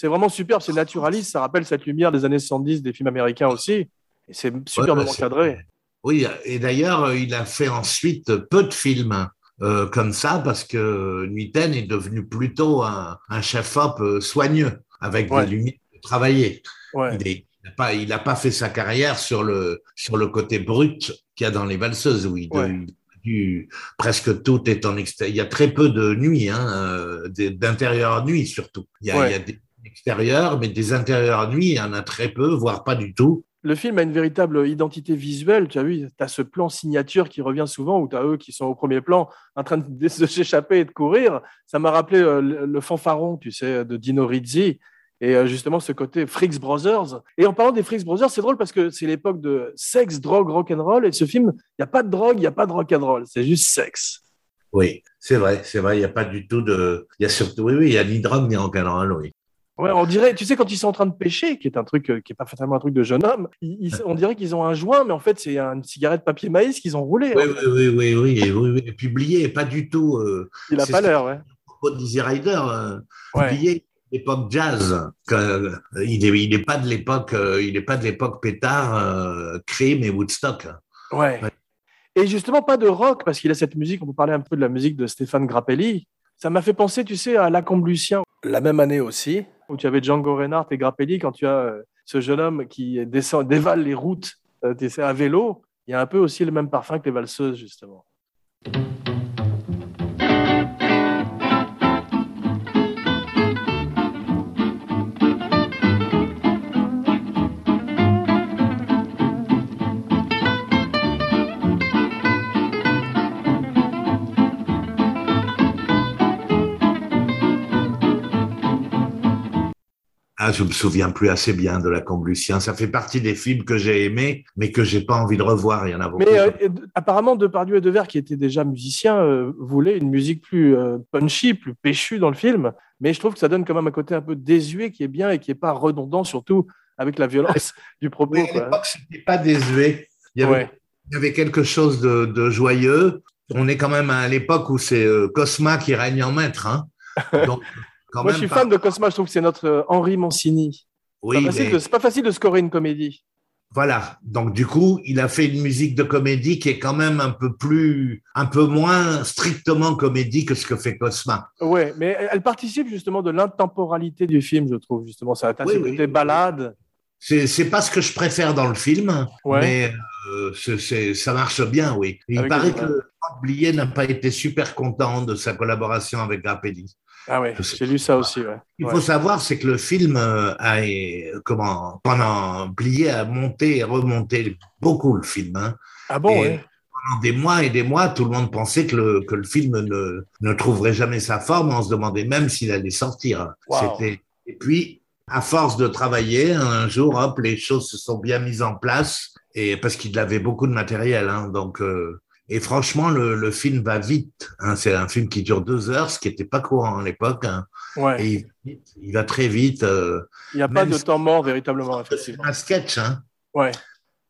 C'est vraiment superbe, c'est naturaliste, ça rappelle cette lumière des années 70 des films américains aussi. Et c'est superbement Ouais, cadré. Oui, et d'ailleurs, il a fait ensuite peu de films euh, comme ça parce que Nuiten est devenu plutôt un, un chef-op euh, soigneux avec Ouais. des lumières de travailler. Ouais. Il n'a pas, il a pas fait sa carrière sur le, sur le côté brut qu'il y a dans les valseuses où il, de- Ouais. du- presque tout est en extérieur. Il y a très peu de nuit, hein, euh, d'intérieur nuit surtout. Il y a, Ouais. il y a des extérieurs, mais des intérieurs nuit, il y en a très peu, voire pas du tout. Le film a une véritable identité visuelle. Tu as vu, tu as ce plan signature qui revient souvent, où tu as eux qui sont au premier plan en train de, (laughs) s'échapper et de courir. Ça m'a rappelé euh, le, le fanfaron, tu sais, de Dino Rizzi. Et euh, justement, ce côté Freaks Brothers. Et en parlant des Freaks Brothers, c'est drôle parce que c'est l'époque de sexe, drogue, rock'n'roll. Et ce film, il n'y a pas de drogue, il n'y a pas de rock'n'roll. C'est juste sexe. Oui, c'est vrai, c'est vrai, il n'y a pas du tout de. Il y a surtout, oui, oui, il y a ni drogue ni rock'n'roll, oui. Ouais, on dirait, tu sais, quand ils sont en train de pêcher, qui est un truc euh, qui est pas fatalement un truc de jeune homme, ils- on dirait qu'ils ont un joint, mais en fait, c'est une cigarette papier maïs qu'ils ont roulé. Oui, oui, oui, oui, oui, oui, est pas du tout. Euh, Il a pas l'air, ouais. Dizzy Rider, euh, Ouais. Blier, l'époque jazz. que, il est, il est pas de l'époque, il est pas de l'époque pétard, euh, crime et Woodstock. Ouais. Ouais. Et justement, pas de rock, parce qu'il a cette musique, on peut parler un peu de la musique de Stéphane Grappelli. Ça m'a fait penser, tu sais, à Lacombe Lucien, la même année aussi, où tu avais Django Reinhardt et Grappelli, quand tu as euh, ce jeune homme qui descend, dévale les routes, euh, à vélo. Il y a un peu aussi le même parfum que les valseuses, justement. Ah, je me souviens plus assez bien de La Combe Lucien. Ça fait partie des films que j'ai aimés, mais que j'ai pas envie de revoir. Il y en a beaucoup. Mais euh, apparemment, Depardieu et Devers, qui étaient déjà musiciens, euh, voulaient une musique plus euh, punchy, plus péchue dans le film. Mais je trouve que ça donne quand même un côté un peu désuet qui est bien et qui est pas redondant, surtout avec la violence (laughs) du propos. À l'époque, c'était pas désuet. Il y avait, Ouais. il y avait quelque chose de, de joyeux. On est quand même à l'époque où c'est euh, Cosma qui règne en maître. Hein. Donc, (laughs) quand Moi, même je suis pas- fan de Cosma. Je trouve que c'est notre euh, Henri Mancini. Oui, C'est pas facile mais de- pas facile de scorer une comédie. voilà. Donc, du coup, il a fait une musique de comédie qui est quand même un peu plus, un peu moins strictement comédie que ce que fait Cosma. Ouais, mais elle participe justement de l'intemporalité du film, je trouve justement. Ça a Oui, oui. côté balade. C'est, pas ce que je préfère dans le film, Ouais. mais euh, ça marche bien, oui. Il Avec paraît que Blier n'a pas été super content de sa collaboration avec Grappelli. Ah sais j'ai lu ça aussi. Ouais. Il Ouais. faut savoir, c'est que le film euh, a, comment, pendant Blier a monté et remonté beaucoup le film. hein. Ah bon, Et ouais. Pendant des mois et des mois, tout le monde pensait que le, que le film ne, ne trouverait jamais sa forme. On se demandait même s'il allait sortir. Wow. C'était et puis à force de travailler, un jour, hop, les choses se sont bien mises en place et parce qu'il avait beaucoup de matériel, hein, donc. euh, et franchement, le, le film va vite. hein. c'est un film qui dure deux heures, ce qui n'était pas courant à l'époque. hein. ouais. Et il, va vite, il va très vite. euh, Il n'y a pas de temps mort véritablement, c'est un sketch, hein. Ouais.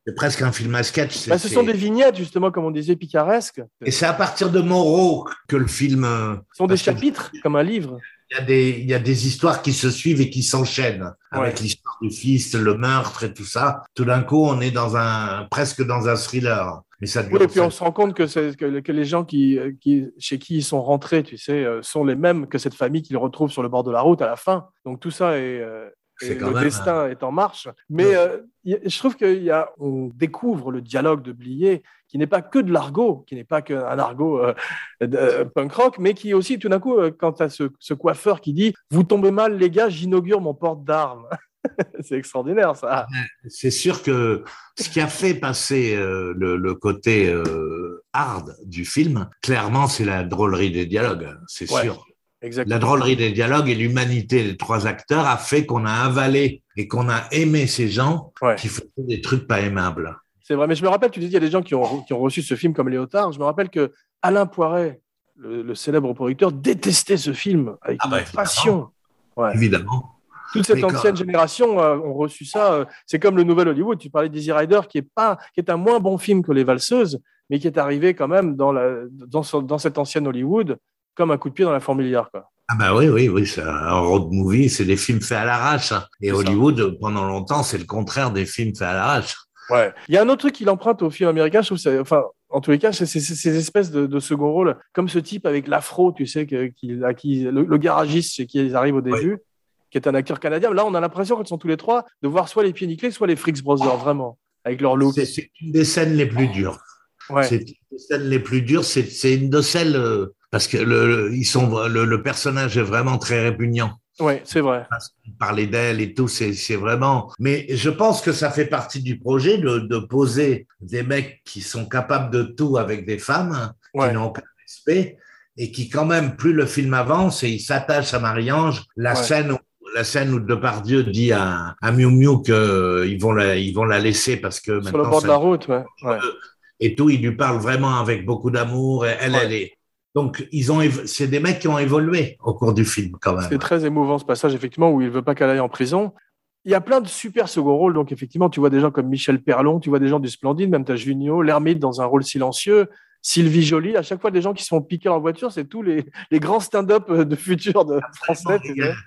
C'est presque un film à sketch. Bah, ce sont des vignettes, justement, comme on disait, picaresques. Et c'est à partir de Moreau que le film. euh, Ce sont des que- chapitres, comme un livre. Il y, a des, il y a des histoires qui se suivent et qui s'enchaînent avec Ouais. l'histoire du fils, le meurtre et tout ça. Tout d'un coup, on est dans un presque dans un thriller. Mais ça dure Oui, et puis on se rend compte que, que, que les gens qui, qui, chez qui ils sont rentrés, tu sais, euh, sont les mêmes que cette famille qu'ils retrouvent sur le bord de la route à la fin. Donc tout ça est, euh, et quand le même, destin est en marche. Mais euh, je trouve qu'il y a, on découvre le dialogue de Blier, qui n'est pas que de l'argot, qui n'est pas qu'un argot euh, de- euh, punk rock, mais qui est aussi tout d'un coup, euh, quand tu as ce, ce coiffeur qui dit Vous tombez mal, les gars, j'inaugure mon porte d'armes. (laughs) c'est extraordinaire, ça. c'est sûr que ce qui a fait passer euh, le, le côté euh, hard du film, clairement, c'est la drôlerie des dialogues. C'est Ouais. sûr. Exactement. La drôlerie des dialogues et l'humanité des trois acteurs a fait qu'on a avalé et qu'on a aimé ces gens Ouais. qui faisaient des trucs pas aimables. C'est vrai, mais je me rappelle, tu disais, il y a des gens qui ont, qui ont reçu ce film comme Léotard. Je me rappelle que Alain Poiret, le, le célèbre producteur, détestait ce film avec Ah une bah, évidemment. passion. Ouais. Évidemment. Toute cette ancienne génération euh, ont reçu ça. euh, c'est comme le nouvel Hollywood. Tu parlais d'Easy Rider, qui est, pas, qui est un moins bon film que Les Valseuses, mais qui est arrivé quand même dans, la, dans, ce- dans cette ancienne Hollywood comme un coup de pied dans la fourmilière. Quoi. Ah bah oui, oui, oui, c'est un road movie, c'est des films faits à l'arrache. hein. Et ça. Hollywood, pendant longtemps, c'est le contraire des films faits à l'arrache. Ouais. Il y a un autre truc qu'il emprunte au film américain, je trouve, enfin, en tous les cas, c'est ces espèces de, de second rôle, comme ce type avec l'afro, tu sais, que, qui, à qui, le, le garagiste chez qui ils arrivent au début, qui est un acteur canadien. Là, on a l'impression, quand ils sont tous les trois, de voir soit les pieds nickelés, soit les Freaks Brothers, vraiment, avec leur look. C'est- C'est une des scènes les plus dures. Ouais. C'est une des scènes les plus dures. C'est c'est une de celles euh, parce que le, le- ils sont le, le personnage est vraiment très répugnant. Ouais, c'est vrai. Parler d'elle et tout, c'est vraiment. Mais je pense que ça fait partie du projet de, de poser des mecs qui sont capables de tout avec des femmes Ouais. qui n'ont aucun respect et qui quand même plus le film avance et il s'attache à Marie-Ange. La Ouais. scène où la scène où Depardieu dit à, à Miu Miu qu'ils vont la, ils vont la laisser parce que Sur le bord de la route, ouais. ouais. et tout, il lui parle vraiment avec beaucoup d'amour. et Elle, Ouais. elle est. Donc, ils ont, c'est des mecs qui ont évolué au cours du film, quand même. C'est très émouvant ce passage, effectivement, où il veut pas qu'elle aille en prison. Il y a plein de super second rôles. Donc, effectivement, tu vois des gens comme Michel Perlon, tu vois des gens du Splendide, même tu as Junio, l'ermite dans un rôle silencieux, Sylvie Joly. À chaque fois, des gens qui se font piquer en voiture, c'est tous les, (laughs) les grands stand-up euh, de futur de français. Il y, a, sais.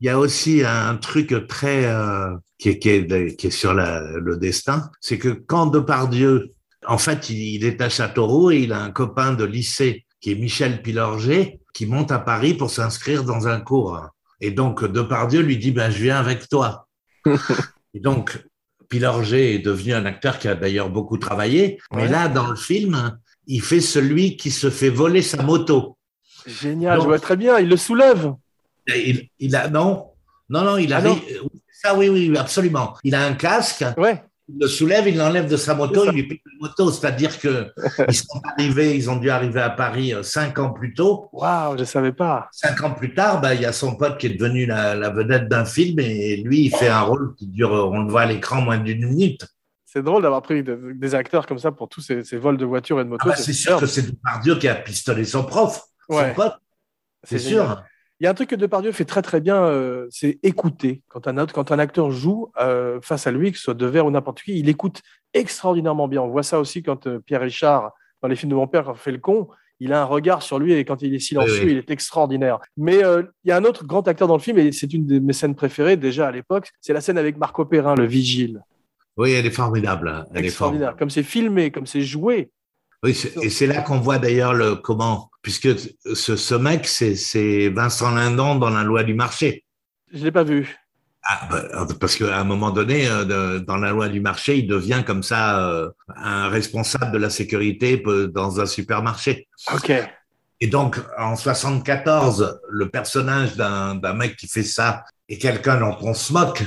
il y a aussi un truc très euh, qui, est, qui, est, qui est sur la, le destin, c'est que quand Depardieu, en fait, il, il est à Châteauroux et il a un copain de lycée qui est Michel Pilorget, qui monte à Paris pour s'inscrire dans un cours. Et donc, Depardieu lui dit, ben, je viens avec toi. (laughs) et donc, Pilorget est devenu un acteur qui a d'ailleurs beaucoup travaillé. Mais là, dans le film, il fait celui qui se fait voler sa moto. Génial, Donc- je vois très bien. Il le soulève. Il, il a non, non, non, il Ah arrive. Ça, oui, oui, absolument. Il a un casque Ouais. Il le soulève, il l'enlève de sa moto, il lui pique la moto. C'est-à-dire que (laughs) ils sont arrivés, ils ont dû arriver à Paris euh, cinq ans plus tôt. Waouh, je savais pas. Cinq ans plus tard, bah, il y a son pote qui est devenu la, la vedette d'un film et lui, il fait un rôle qui dure, on le voit à l'écran, moins d'une minute. C'est drôle d'avoir pris de- des acteurs comme ça pour tous ces, ces vols de voitures et de Ah motos. bah, c'est sûr que c'est Depardieu qui a pistolé son prof, Ouais. son pote, c'est sûr. Il y a un truc que Depardieu fait très très bien, euh, c'est écouter. Quand un, autre- quand un acteur joue euh, face à lui, que ce soit Devers ou n'importe qui, il écoute extraordinairement bien. On voit ça aussi quand euh, Pierre Richard, dans les films de mon père, quand fait le con, il a un regard sur lui et quand il est silencieux, Oui, il est extraordinaire. Mais euh, il y a un autre grand acteur dans le film et c'est une de mes scènes préférées déjà à l'époque, c'est la scène avec Marco Perrin, le vigile. Oui, elle est formidable. hein. Elle est Extraordinaire. formidable. Comme c'est filmé, comme c'est joué. Oui, et c'est là qu'on voit d'ailleurs le comment, puisque ce, ce mec, c'est Vincent Lindon dans la loi du marché. Je l'ai pas vu. Ah, bah, parce qu'à un moment donné, euh, dans la loi du marché, il devient comme ça euh, un responsable de la sécurité euh, dans un supermarché. Ok. Et donc, en 74, le personnage d'un d'un mec qui fait ça est quelqu'un dont on se moque.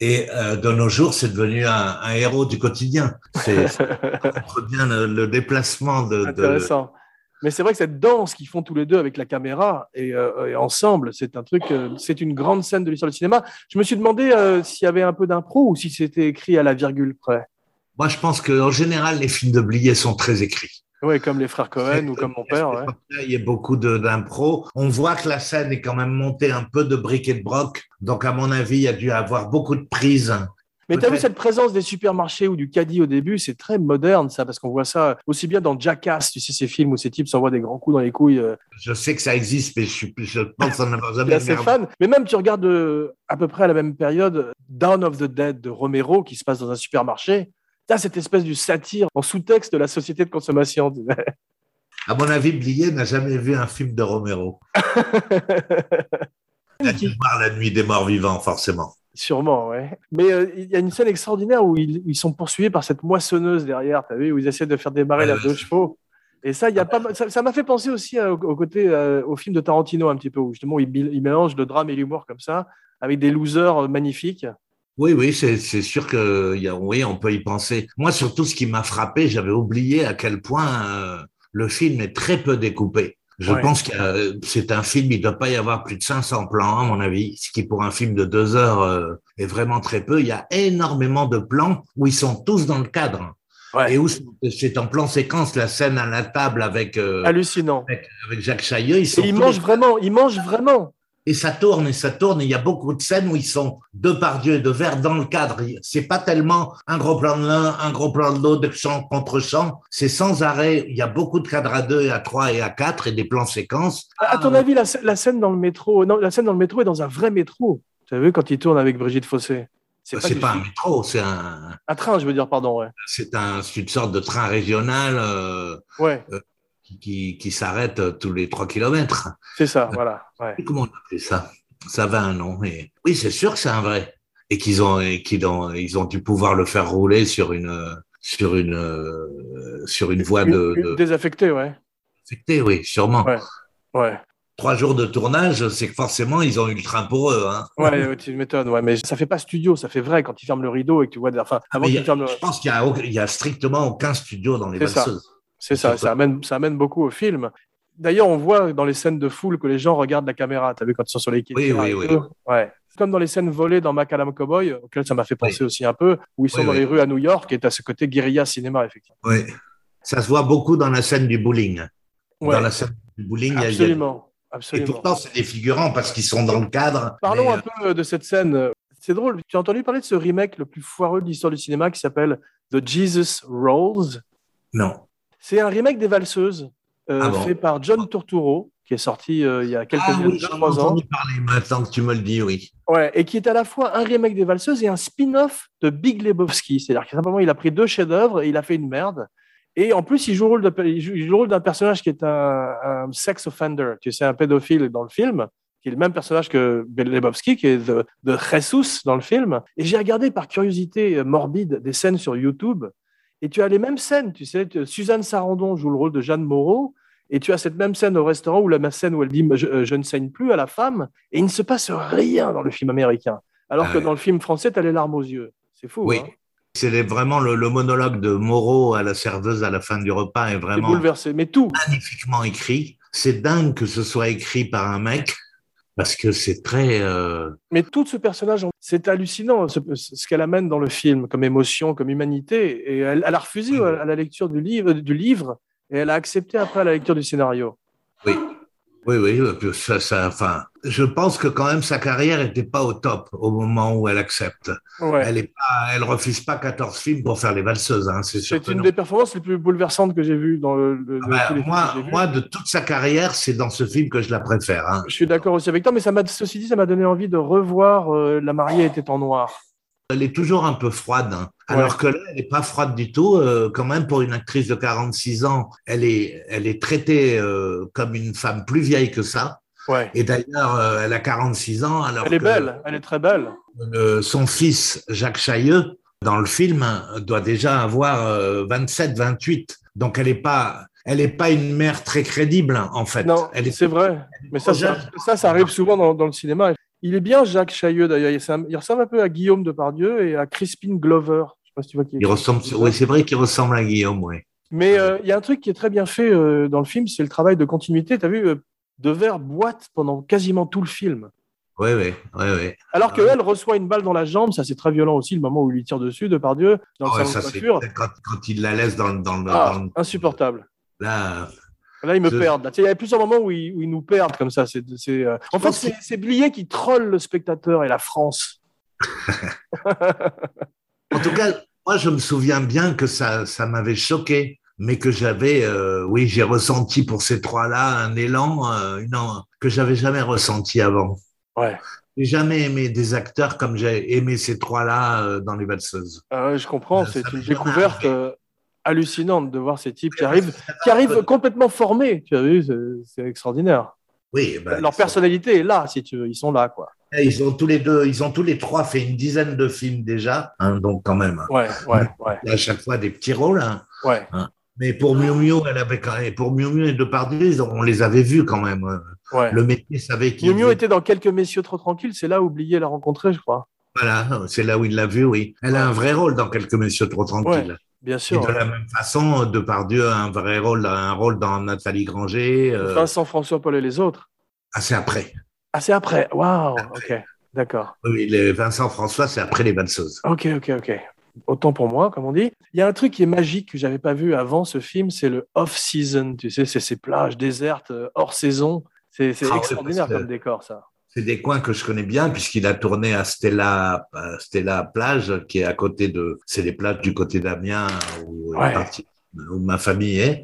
Et euh, de nos jours, c'est devenu un, un héros du quotidien. C'est (laughs) bien le, le déplacement de, de, Intéressant. Mais c'est vrai que cette danse qu'ils font tous les deux avec la caméra et, euh, et ensemble, c'est un truc, euh, c'est une grande scène de l'histoire du cinéma. Je me suis demandé s'il y avait un peu d'impro ou si c'était écrit à la virgule près. Moi, je pense qu'en général, les films de Blier sont très écrits. Ouais, comme les frères Cohen ou comme mon père. ouais. Il y a beaucoup d'impro. On voit que la scène est quand même montée un peu de briques et de broc. Donc, à mon avis, il y a dû avoir beaucoup de prises. Mais tu as vu cette présence des supermarchés ou du caddie au début, c'est très moderne ça, parce qu'on voit ça aussi bien dans Jackass, tu sais, ces films où ces types s'envoient des grands coups dans les couilles. euh, Je sais que ça existe, mais je, je pense en avoir jamais assez fan. Mais même, tu regardes euh, à peu près à la même période Down of the Dead de Romero qui se passe dans un supermarché. Tu as cette espèce de satire en sous-texte de la société de consommation. À mon avis, Blier n'a jamais vu un film de Romero. (laughs) Il a dû voir La Nuit des Morts Vivants, forcément. Sûrement, ouais. Mais euh, il y a une scène extraordinaire où ils, ils sont poursuivis par cette moissonneuse derrière, tu vu, où ils essaient de faire démarrer Ouais, la deux chevaux. Et ça, il y a pas, ça m'a fait penser aussi euh, au, au côté, euh, au film de Tarantino un petit peu, où justement il, il mélange le drame et l'humour comme ça, avec des losers magnifiques. Oui, oui, c'est sûr que y a, oui, on peut y penser. Moi, surtout, ce qui m'a frappé, j'avais oublié à quel point euh, le film est très peu découpé. Je Ouais. pense que euh, c'est un film, il ne doit pas y avoir plus de 500 plans, à mon avis, ce qui pour un film de deux heures euh, est vraiment très peu. Il y a énormément de plans où ils sont tous dans le cadre. Ouais. Et où c'est en plan séquence, la scène à la table avec, Hallucinant. avec, avec Jacques Chailleux. Ils sont Et ils mangent vraiment, ils mangent vraiment. Et ça tourne et ça tourne. Et il y a beaucoup de scènes où ils sont de par Dieu de verre dans le cadre. C'est pas tellement un gros plan de l'un, un gros plan de l'autre, de chant contre chant. C'est sans arrêt. Il y a beaucoup de cadres à deux, à trois et à quatre et des plans séquences. À ton avis, la, sc- la scène dans le métro, non, la scène dans le métro est dans un vrai métro. Tu as vu quand il tourne avec Brigitte Fossé C'est du pas, un métro, c'est un, un train, je veux dire, pardon. Ouais. c'est un, c'est une sorte de train régional euh, Ouais, qui, qui, qui s'arrête euh, tous les trois kilomètres. c'est ça, voilà. Ouais. Comment on appelle ça? Ça va un nom. Et... Oui, c'est sûr que c'est un vrai. Et qu'ils ont, et qu'ils ont, ils ont dû pouvoir le faire rouler sur une, sur une, euh, sur une voie de, une de Désaffecté, ouais. affectée, oui, sûrement. Ouais. Ouais. Trois jours de tournage, c'est que forcément, ils ont eu le train pour eux. Hein. Ouais, ouais, tu m'étonnes, ouais, mais ça fait pas studio, ça fait vrai quand il ferme le rideau et que tu vois, enfin, avant a- ferme le, Je pense qu'il y a, strictement aucun studio dans les valseuses. C'est ça, ça amène, ça amène beaucoup au film. D'ailleurs, on voit dans les scènes de foule que les gens regardent la caméra. T'as vu quand ils sont sur les quais Oui, oui, oui. Ouais. Comme dans les scènes volées dans Macadam Cowboy, auquel ça m'a fait penser aussi un peu, où ils sont Oui, dans oui. les rues à New York et à ce côté guérilla cinéma, effectivement. Oui. Ça se voit beaucoup dans la scène du bowling. Ouais, Dans la scène du bowling, il y a- il y a, absolument. Et absolument. pourtant, c'est des figurants parce qu'ils sont dans le cadre. Parlons Mais, un peu de cette scène. C'est drôle. Tu as entendu parler de ce remake le plus foireux de l'histoire du cinéma qui s'appelle The Jesus Rolls? Non. C'est un remake des Valseuses euh, Ah bon fait par John Turturro qui est sorti euh, il y a quelques Ah années, oui, j'en ai entendu parler maintenant que tu me le dis, oui. Ouais, et qui est à la fois un remake des Valseuses et un spin-off de Big Lebowski. C'est-à-dire que simplement, il a pris deux chefs-d'œuvre et il a fait une merde. Et en plus, il joue le rôle d'un personnage qui est un, un sex offender. Tu sais, un pédophile dans le film, qui est le même personnage que Lebowski, qui est de, de Jesus dans le film. Et j'ai regardé par curiosité euh, morbide des scènes sur YouTube. Et tu as les mêmes scènes, tu sais. Suzanne Sarandon joue le rôle de Jeanne Moreau. Et tu as cette même scène au restaurant où la même scène où elle dit je, euh, je ne saigne plus à la femme. Et il ne se passe rien dans le film américain. Alors Ah que dans le film français, tu as les larmes aux yeux. C'est fou. Oui. hein C'est vraiment le, le monologue de Moreau à la serveuse à la fin du repas est vraiment bouleversé. Mais tout. magnifiquement écrit. C'est dingue que ce soit écrit par un mec parce que c'est très. euh, Mais tout ce personnage, c'est hallucinant ce, ce qu'elle amène dans le film comme émotion, comme humanité. Et elle, elle a refusé à la lecture du livre, du livre et elle a accepté après à la lecture du scénario. Oui, oui, oui. Ça, ça, enfin, je pense que quand même sa carrière n'était pas au top au moment où elle accepte. Ouais. Elle est pas, elle refuse pas 14 films pour faire les valseuses. Hein, c'est sûr C'est que une non. des performances les plus bouleversantes que j'ai vues dans le. le- Ah moi, moi, de toute sa carrière, c'est dans ce film que je la préfère. Hein. Je suis d'accord aussi avec toi, mais ça m'a, ceci dit, ça m'a donné envie de revoir euh, La mariée était en noir. Elle est toujours un peu froide, hein. alors que là, elle n'est pas froide du tout. euh, quand même, pour une actrice de 46 ans, elle est, elle est traitée euh, comme une femme plus vieille que ça. Ouais. Et d'ailleurs, euh, elle a 46 ans. Alors Elle est que belle, elle est très belle. le- son fils, Jacques Chailleux, dans le film, doit déjà avoir euh, 27, 28. Donc, elle n'est pas, elle est pas une mère très crédible, en fait. Non, c'est vrai. Mais ça, ça, jeune. ça, ça arrive souvent dans, dans le cinéma. Il est bien, Jacques Chailleux, d'ailleurs. Il, il ressemble un peu à Guillaume Depardieu et à Crispin Glover. Je sais pas si tu vois qui est. Il ressemble, oui, c'est vrai qu'il ressemble à Guillaume, oui. Mais euh, il y a un truc qui est très bien fait euh, dans le film, c'est le travail de continuité. Tu as vu, euh, Devers boite pendant quasiment tout le film. Oui, oui, oui, oui. Alors Ah. qu'elle reçoit une balle dans la jambe, ça c'est très violent aussi, le moment où il lui tire dessus, Depardieu, dans le Ouais, salon ça, de c'est coiffure. quand, quand il la laisse dans, le- dans, Ah, dans le- insupportable. Là, Là, ils me Je- perdent. là. Tu sais, Il y a plusieurs moments où ils, où ils nous perdent comme ça. C'est, c'est, euh, En fait, c'est, c'est Blier qui troll le spectateur et la France. (laughs) En tout cas, moi, je me souviens bien que ça, ça m'avait choqué, mais que j'avais, euh, oui, j'ai ressenti pour ces trois-là un élan, euh, en- que j'avais jamais ressenti avant. Ouais. J'ai jamais aimé des acteurs comme j'ai aimé ces trois-là euh, dans Les Valseuses. Ah je comprends. C'est une découverte hallucinante de voir ces types qui arrivent, qui arrivent complètement formés. Tu as vu, c'est, extraordinaire. Oui, ben, Leur personnalité est là, si tu veux. Ils sont là, quoi. Ils ont tous les deux, ils ont tous les trois fait une dizaine de films déjà, hein, donc quand même. Ouais, ouais, ouais, À chaque fois des petits rôles. hein. ouais. Mais pour Miu Miu, elle avait quand même, pour Miu Miu et Depardieu, on les avait vus quand même. ouais. Le métier savait qu'il Miu Miu était dans quelques messieurs trop tranquilles. C'est là où Blier l'a rencontré, je crois. Voilà, c'est là où il l'a vu, oui. Elle a un vrai rôle dans Quelques Messieurs trop tranquilles. Bien Et sûr. de la même façon, Depardieu a un vrai rôle, un rôle dans Nathalie Granger. euh, Vincent François Paul et les autres. ah, c'est après. Ah, c'est après. Waouh. Ok. D'accord. Oui, les Vincent François, c'est après les valseuses. Ok, ok, ok. Autant pour moi, comme on dit. Il y a un truc qui est magique que j'avais pas vu avant ce film, c'est le off-season. Tu sais, c'est ces plages désertes euh, hors saison. C'est Ah extraordinaire comme décor, ça. C'est des coins que je connais bien puisqu'il a tourné à Stella, à Stella plage, qui est à côté de, c'est les plages du côté d'Amiens où, Ouais. ma famille est.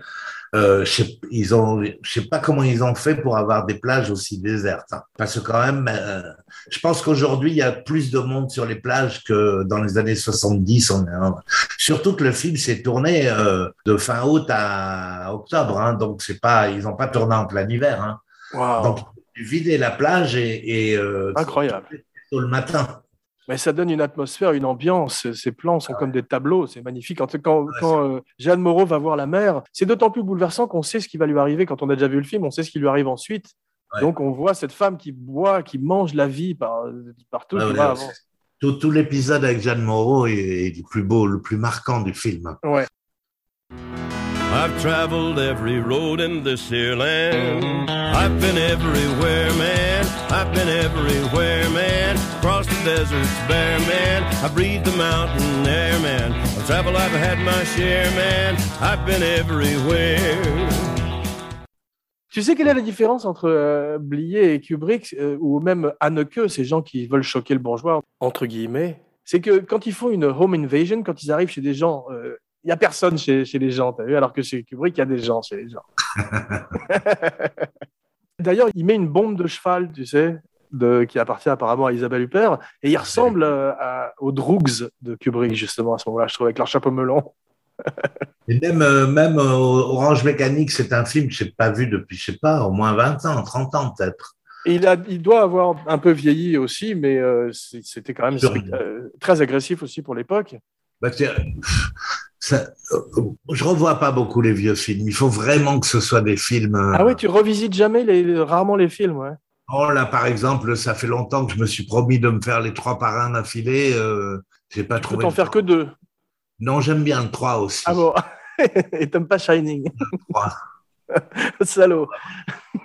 Euh, je sais, ils ont, je sais pas comment ils ont fait pour avoir des plages aussi désertes. hein. Parce que quand même, euh, je pense qu'aujourd'hui il y a plus de monde sur les plages que dans les années 70. On est, hein. Surtout que le film s'est tourné euh, de fin août à octobre, hein, donc c'est pas, ils ont pas tourné en plein hiver. Donc vider la plage et, et euh, Incroyable. tôt le matin. Mais ça donne une atmosphère, une ambiance. Ces plans sont comme des tableaux. C'est magnifique. Quand, quand, Ouais, quand euh, Jeanne Moreau va voir la mer, c'est d'autant plus bouleversant qu'on sait ce qui va lui arriver quand on a déjà vu le film. On sait ce qui lui arrive ensuite. Ouais. Donc on voit cette femme qui boit, qui mange la vie par, partout. Tout, tout l'épisode avec Jeanne Moreau est, est le plus beau, le plus marquant du film. Ouais. I've traveled every road in this here land. I've been everywhere, man. I've been everywhere, man. Across the deserts bare, man. I breathe the mountain air, man. I've traveled, I've had my share, man. I've been everywhere. Tu sais quelle est la différence entre euh, Blier et Kubrick, euh, ou même Haneke, ces gens qui veulent choquer le bourgeois, entre guillemets C'est que quand ils font une home invasion, quand ils arrivent chez des gens, euh, il n'y a personne chez, chez les gens, t'as vu Alors que chez Kubrick, il y a des gens chez les gens. (laughs) D'ailleurs, il met une bombe de cheval, tu sais, de, qui appartient apparemment à Isabelle Huppert, et il ressemble euh, à- aux Droogs de Kubrick, justement, à ce moment-là, je trouve, avec leur chapeau melon. (laughs) Et même, euh, même euh, Orange Mécanique, c'est un film que je n'ai pas vu depuis, je sais pas, au moins 20 ans, 30 ans peut-être. Il, a, il doit avoir un peu vieilli aussi, mais euh, c'était quand même très agressif aussi pour l'époque. Bah, ça, euh, je revois pas beaucoup les vieux films. Il faut vraiment que ce soit des films. euh, Ah oui, tu revisites jamais les, les- rarement les films, ouais. Oh là, par exemple, ça fait longtemps que je me suis promis de me faire les trois parrains d'affilée. Euh, j'ai pas Tu peux trouvé. t'en le faire que deux. Non, j'aime bien le 3 aussi. Ah bon (laughs) Et t'aimes pas Shining Trois. (laughs) Salaud.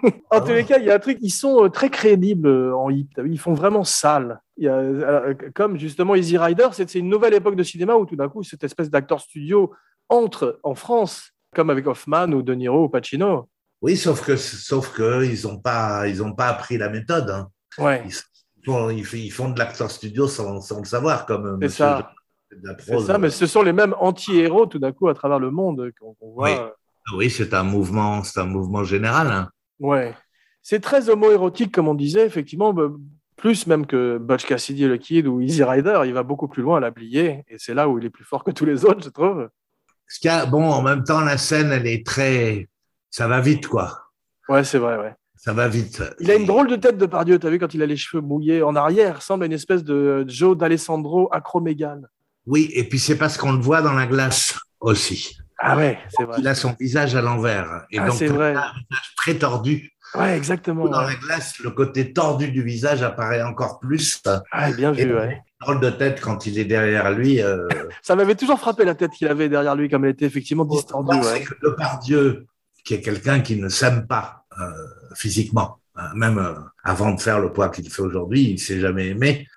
en Ah tous les cas, il y a un truc, ils sont euh, très crédibles euh, en hip. Ils font vraiment sale. Il y a, euh, comme justement Easy Rider, c'est une nouvelle époque de cinéma où tout d'un coup, cette espèce d'acteur studio entre en France, comme avec Hoffman ou De Niro ou Pacino. Oui, sauf que, sauf que ils n'ont pas, ils ont pas appris la méthode. hein. Ouais, Ils font, ils, ils font de l'acteur studio sans, sans le savoir, comme c'est Monsieur ça. Jean- de la prose. ça, mais ce sont les mêmes anti-héros tout d'un coup à travers le monde qu'on qu'on voit. Oui. Oui, c'est un mouvement, c'est un mouvement général. hein. Ouais. C'est très homo-érotique, comme on disait, effectivement, bah, plus même que Butch Cassidy et le Kid ou Easy Rider. Il va beaucoup plus loin à l'habiller, et c'est là où il est plus fort que tous les autres, je trouve. Ce qu'il y a, bon, en même temps, la scène, elle est très, ça va vite, quoi. Ouais, c'est vrai, ouais. Ça va vite. Il a une drôle de tête de Pardieu, t'as vu, quand il a les cheveux mouillés en arrière, ressemble à une espèce de Joe d'Alessandro acromégane. Oui, et puis c'est parce qu'on le voit dans la glace aussi. Ah ouais, c'est vrai. Il a son visage à l'envers. Et Ah, donc, c'est comme vrai. il a un visage très tordu. Ouais, exactement. Dans Ouais, la glace, le côté tordu du visage apparaît encore plus. Ouais, bien Et vu, ouais. drôle de tête quand il est derrière lui. euh, (laughs) Ça m'avait toujours frappé la tête qu'il avait derrière lui, comme elle était effectivement distendue. c'est que Depardieu, qui est quelqu'un qui ne s'aime pas euh, physiquement, hein, même euh, avant de faire le poids qu'il fait aujourd'hui, il s'est jamais aimé.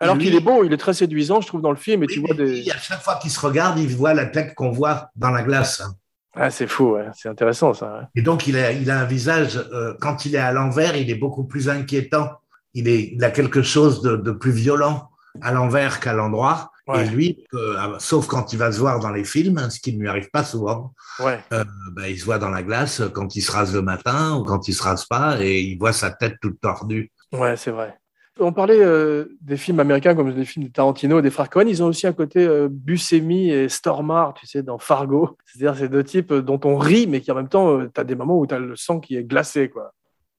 Alors qu'il est beau, il est très séduisant, je trouve, dans le film, et Oui, tu vois des. lui, à chaque fois qu'il se regarde, il voit la tête qu'on voit dans la glace. hein. Ah, c'est fou, ouais. c'est intéressant ça. ouais. Et donc, il a, il a un visage, euh, quand il est à l'envers, il est beaucoup plus inquiétant. Il, est, il a quelque chose de, de plus violent à l'envers qu'à l'endroit. Ouais. Et lui, euh, sauf quand il va se voir dans les films, ce qui ne lui arrive pas souvent, Ouais. euh, bah, il se voit dans la glace quand il se rase le matin ou quand il se rase pas et il voit sa tête toute tordue. Ouais, c'est vrai. On parlait euh, des films américains comme des films de Tarantino et des frères Cohen. Ils ont aussi un côté euh, Buscemi et Stormare, tu sais, dans Fargo. (laughs) C'est-à-dire ces deux types euh, dont on rit, mais qui en même temps, tu as des moments où tu as le sang qui est glacé. Quoi.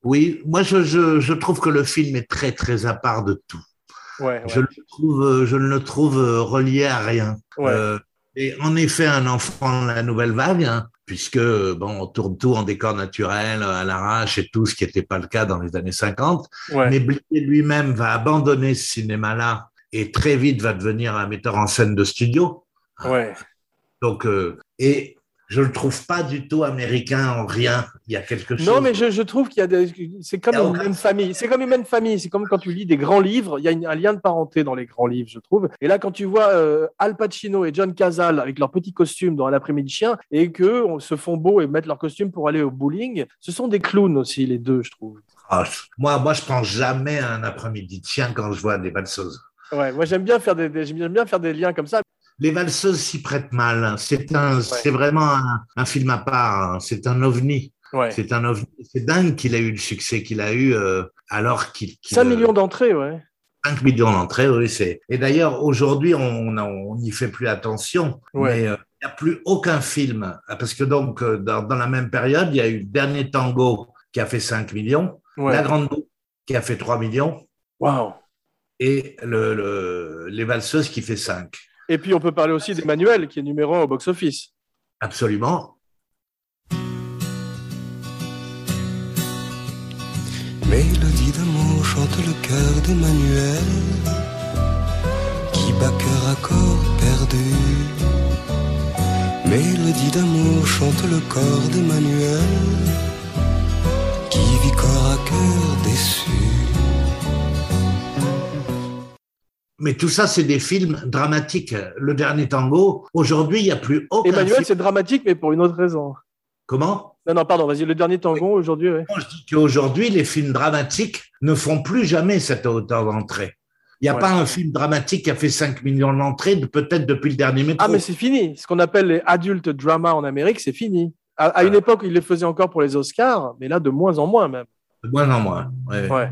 Oui, moi je, je, je trouve que le film est très très à part de tout. Ouais, ouais. Je, le trouve, euh, je ne le trouve euh, relié à rien. Ouais. Euh, et en effet, un enfant de la nouvelle vague, hein, puisque bon, on tourne tout en décor naturel, à l'arrache et tout, ce qui n'était pas le cas dans les années 50. Ouais. Mais Blier lui-même va abandonner ce cinéma-là et très vite va devenir un metteur en scène de studio. ouais. Donc, euh, et je le trouve pas du tout américain en rien. Il y a quelque chose. Non, mais je, je trouve qu'il y a des. C'est comme une même famille. C'est comme une même famille. C'est comme quand tu lis des grands livres. Il y a une- un lien de parenté dans les grands livres, je trouve. Et là, quand tu vois euh, Al Pacino et John Cazale avec leurs petits costumes dans l'après-midi chien et on se font beaux et mettent leurs costumes pour aller au bowling, ce sont des clowns aussi, les deux, je trouve. Ah, moi, moi, je pense jamais un après-midi chien quand je vois des valseuses. Ouais, moi j'aime bien faire des, des- j'aime bien faire des liens comme ça. Les valseuses s'y prêtent mal. C'est un, c'est vraiment un, un film à part. hein. C'est un ovni. Ouais. C'est un ovni. C'est dingue qu'il a eu le succès qu'il a eu euh, alors qu'il. qu'il, 5 euh, millions d'entrées, ouais. 5 millions d'entrées, oui, c'est. Et d'ailleurs, aujourd'hui, on on n'y fait plus attention. Ouais. Mais euh, il n'y a plus aucun film. Parce que donc, dans, dans la même période, il y a eu le Dernier Tango qui a fait 5 millions, Ouais. La Grande Boucle qui a fait 3 millions Waouh. et le, le- Les Valseuses qui fait 5. Et puis on peut parler aussi d'Emmanuel qui est numéro 1 au box-office. Absolument. Mélodie d'amour chante le cœur d'Emmanuel qui bat cœur à corps perdu. Mélodie d'amour chante le corps d'Emmanuel qui vit corps à cœur déçu. Mais tout ça, c'est des films dramatiques. Le Dernier Tango, aujourd'hui, il n'y a plus aucun Emmanuel, c'est dramatique, mais pour une autre raison. Comment? Non, non, pardon, vas-y, le dernier tango aujourd'hui, ouais. Je dis qu'aujourd'hui, les films dramatiques ne font plus jamais cette hauteur d'entrée. Il n'y a Ouais. pas un film dramatique qui a fait 5 millions d'entrées, de- peut-être depuis le dernier métro. Ah, mais c'est fini. Ce qu'on appelle les adult drama en Amérique, c'est fini. À, à une époque, ils les faisaient encore pour les Oscars, mais là, de moins en moins même. De moins en moins. Ouais.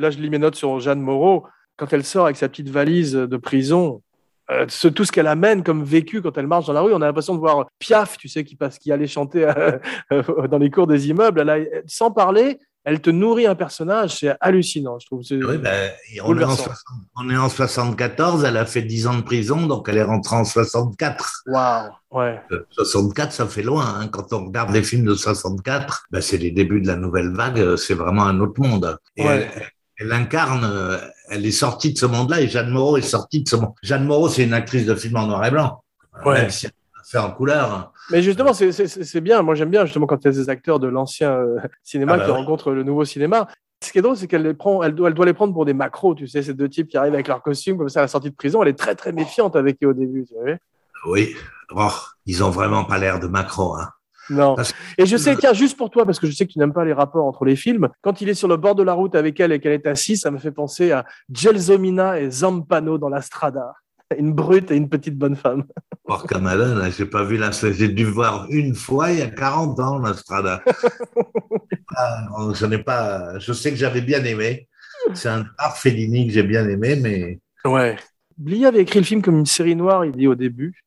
Là, je lis mes notes sur Jeanne Moreau. Quand elle sort avec sa petite valise de prison, euh, ce- tout ce qu'elle amène comme vécu quand elle marche dans la rue, on a l'impression de voir Piaf, tu sais, qui, passe, qui allait chanter euh, euh, (laughs) dans les cours des immeubles. Elle a- sans parler, elle te nourrit un personnage. C'est hallucinant, je trouve. Oui, ben, on, est en Bouleversant. 60 on est en 74, elle a fait 10 ans de prison, donc elle est rentrée en 64. Waouh, ouais. Euh, 64, ça fait loin. hein. Quand on regarde les films de 64, ben, c'est les débuts de la nouvelle vague, euh, c'est vraiment un autre monde. Et Ouais. elle, elle incarne, euh, elle est sortie de ce monde-là et Jeanne Moreau est sortie de ce monde. Jeanne Moreau, c'est une actrice de film en noir et blanc. Ouais. même si en couleur. Mais justement, c'est- bien. Moi, j'aime bien justement quand il y a des acteurs de l'ancien euh, cinéma Ah bah qui oui. rencontrent le nouveau cinéma. Ce qui est drôle, c'est qu'elle les prend, elle doit, elle doit les prendre pour des macros, tu sais, ces deux types qui arrivent avec leur costume comme ça à la sortie de prison. Elle est très très méfiante avec eux au début, tu sais. Oui, oh, ils ont vraiment pas l'air de Macron. Hein. Non. Et je sais, tiens, juste pour toi, parce que je sais que tu n'aimes pas les rapports entre les films, quand il est sur le bord de la route avec elle et qu'elle est assise, ça me fait penser à Gelsomina et Zampano dans la Strada. Une brute et une petite bonne femme. (laughs) Porca j'ai pas vu la, j'ai dû voir une fois il y a 40 ans la Strada. (laughs) Ah, je n'ai pas, je sais que j'avais bien aimé. C'est un art Fellini que j'ai bien aimé, mais Ouais. Blier avait écrit le film comme une série noire, il dit au début.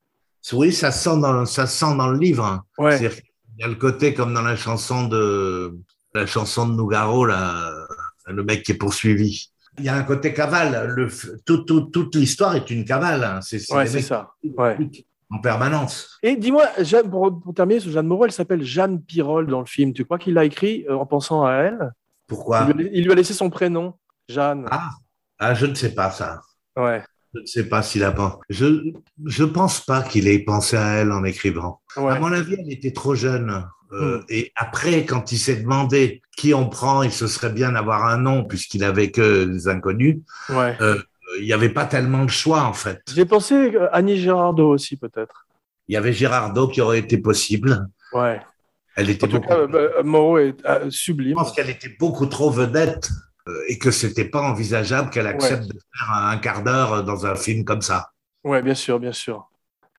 oui, ça sent dans, ça sent dans le livre. hein. Ouais. Qu'il y a le côté comme dans la chanson de, la chanson de Nougaro, là, le mec qui est poursuivi. Il y a un côté cavale. Le, tout, tout- toute l'histoire est une cavale. hein. C'est Ouais, ça. Ouais. en permanence. Et dis-moi, pour, pour terminer sur Jeanne Moreau, elle s'appelle Jeanne Pirol dans le film. Tu crois qu'il l'a écrit euh, en pensant à elle? Pourquoi? Il, lui a, il lui a laissé son prénom, Jeanne. ah, ah, je ne sais pas ça. Ouais. Je ne sais pas s'il a pensé. Je je pense pas qu'il ait pensé à elle en écrivant. ouais. À mon avis, elle était trop jeune. Euh, Hmm. Et après, quand il s'est demandé qui on prend, il se serait bien d'avoir un nom puisqu'il avait que des inconnus. ouais. Euh, il n'y avait pas tellement de choix en fait. J'ai pensé euh, Annie Girardot aussi, peut-être. Il y avait Girardot qui aurait été possible. Ouais. Elle était En tout beaucoup. cas, euh, euh, Moreau est euh, Je sublime. pense qu'elle était beaucoup trop vedette euh, et que c'était pas envisageable qu'elle accepte de faire un quart d'heure dans un film comme ça. Ouais, bien sûr, bien sûr.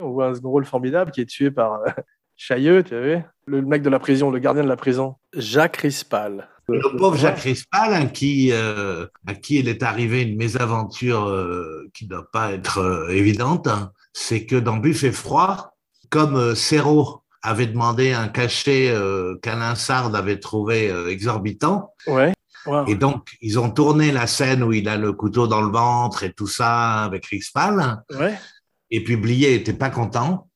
On voit un second rôle formidable qui est tué par euh, (laughs) Chailleux, tu savais Le mec de la prison, le gardien de la prison. Jacques Rispal. Le pauvre Jacques Rispal, à qui, euh, à qui il est arrivé une mésaventure euh, qui ne doit pas être euh, évidente, hein, c'est que dans Buffet froid, comme euh, Serrault avait demandé un cachet euh, qu'Alain Sard avait trouvé euh, exorbitant, Ouais. Wow. et donc ils ont tourné la scène où il a le couteau dans le ventre et tout ça avec Rispal, Ouais. et puis Blier était pas content,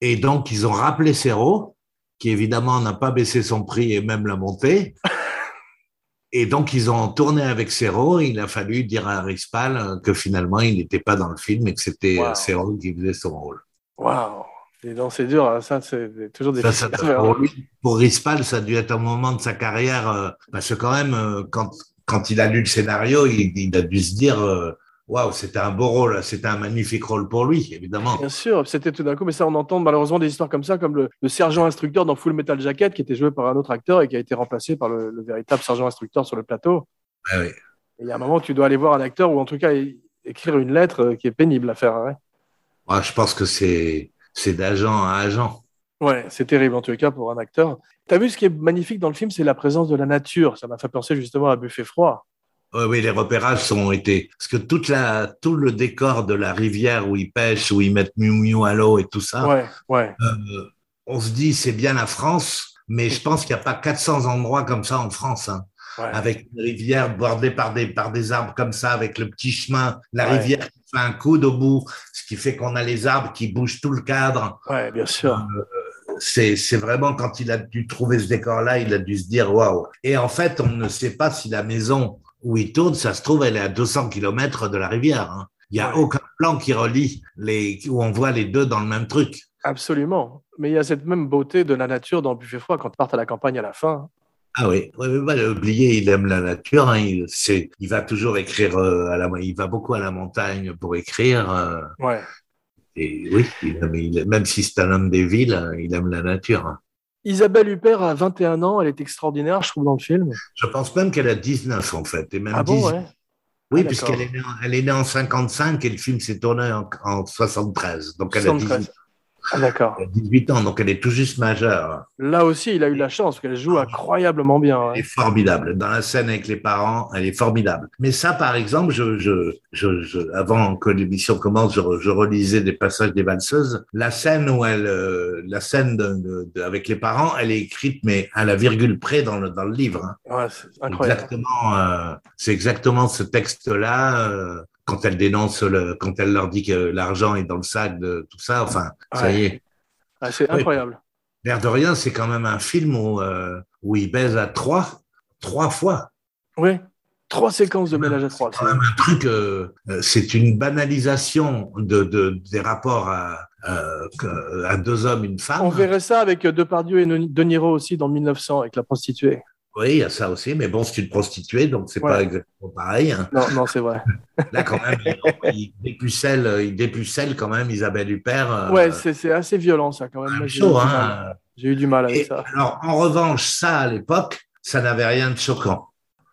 et donc ils ont rappelé Serrault, qui évidemment n'a pas baissé son prix et même l'a monté. (laughs) Et donc, ils ont tourné avec Serrault. Il a fallu dire à Rispal que finalement, il n'était pas dans le film et que c'était Wow. Serrault qui faisait son rôle. Waouh. Donc, c'est dur, hein, ça, c'est toujours des Ça, (laughs) ça, pour, lui, pour Rispal, ça a dû être un moment de sa carrière, euh, parce que quand même, euh, quand, quand il a lu le scénario, il, il a dû se dire, euh, waouh, c'était un beau rôle, c'était un magnifique rôle pour lui, évidemment. Bien sûr, c'était tout d'un coup, mais ça, on entend malheureusement des histoires comme ça, comme le, le sergent instructeur dans Full Metal Jacket, qui était joué par un autre acteur et qui a été remplacé par le, le véritable sergent instructeur sur le plateau. Ah oui. Il y a un moment où tu dois aller voir un acteur ou en tout cas écrire une lettre qui est pénible à faire. hein. Moi, je pense que c'est, c'est d'agent à agent. Ouais, c'est terrible en tout cas pour un acteur. T'as vu ce qui est magnifique dans le film, c'est la présence de la nature. Ça m'a fait penser justement à Buffet froid. Oui, oui, les repérages sont été parce que toute la tout le décor de la rivière où ils pêchent, où ils mettent Miu Miu à l'eau et tout ça, Ouais, ouais, euh, on se dit c'est bien la France, mais je pense qu'il n'y a pas 400 endroits comme ça en France, hein, ouais. avec une rivière bordée par des par des arbres comme ça, avec le petit chemin, la Ouais. rivière qui fait un coude au bout, ce qui fait qu'on a les arbres qui bougent tout le cadre. Ouais, bien sûr. C'est c'est vraiment quand il a dû trouver ce décor-là, il a dû se dire waouh. Et en fait, on ne sait pas si la maison où il tourne, ça se trouve, elle est à 200 kilomètres de la rivière. hein. Il n'y a Ouais. aucun plan qui relie les où on voit les deux dans le même truc. Absolument. Mais il y a cette même beauté de la nature dans Buffet froid quand ils partent à la campagne à la fin. Ah oui, oui, bah, oublié, il aime la nature. hein, il, c'est, il va toujours écrire euh, à la, il va beaucoup à la montagne pour écrire. euh, Ouais. et oui, il aime- il- même si c'est un homme des villes, hein, il aime la nature. hein. Isabelle Huppert a 21 ans, elle est extraordinaire, je trouve, dans le film. Je pense même qu'elle a 19 en fait, et même Ah bon, 18. ouais. Oui, Ah, puisqu'elle est, née en- elle est née en 55 et le film s'est tourné en, en 73. Donc elle a, 73. 18, Ah, d'accord. elle a 18 ans, donc elle est tout juste majeure. Là aussi, il a eu la chance, qu'elle joue incroyablement bien. Elle est formidable. Dans la scène avec les parents, elle est formidable. Mais ça, par exemple, je, je, je, je- avant que l'émission commence, je relisais des passages des valseuses. La scène où elle, euh, la scène de, de- de- avec les parents, elle est écrite, mais à la virgule près dans le, dans le livre. hein. Ouais, c'est incroyable. Exactement, euh, c'est exactement ce texte-là. euh, quand elle dénonce le, quand elle leur dit que l'argent est dans le sac de tout ça, enfin, ça y est. Ah, c'est incroyable. L'air de rien, c'est quand même un film où, euh, où il baise à trois, trois fois. Oui. Trois séquences de ménage à trois. C'est quand même un truc, euh, euh, c'est une banalisation de, de, des rapports à, euh, deux hommes, une femme. On verrait ça avec Depardieu et De Niro aussi dans 1900 avec la prostituée. Oui, il y a ça aussi, mais bon, c'est une prostituée, donc c'est Ouais. pas exactement pareil. hein. Non, non, c'est vrai. (laughs) Là, quand même, il dépucelle, il dépucelle quand même Isabelle Huppert. euh, Ouais, c'est c'est assez violent ça quand même. J'ai eu, hein. eu du mal avec Et ça. alors, en revanche, ça, à l'époque, ça n'avait rien de choquant.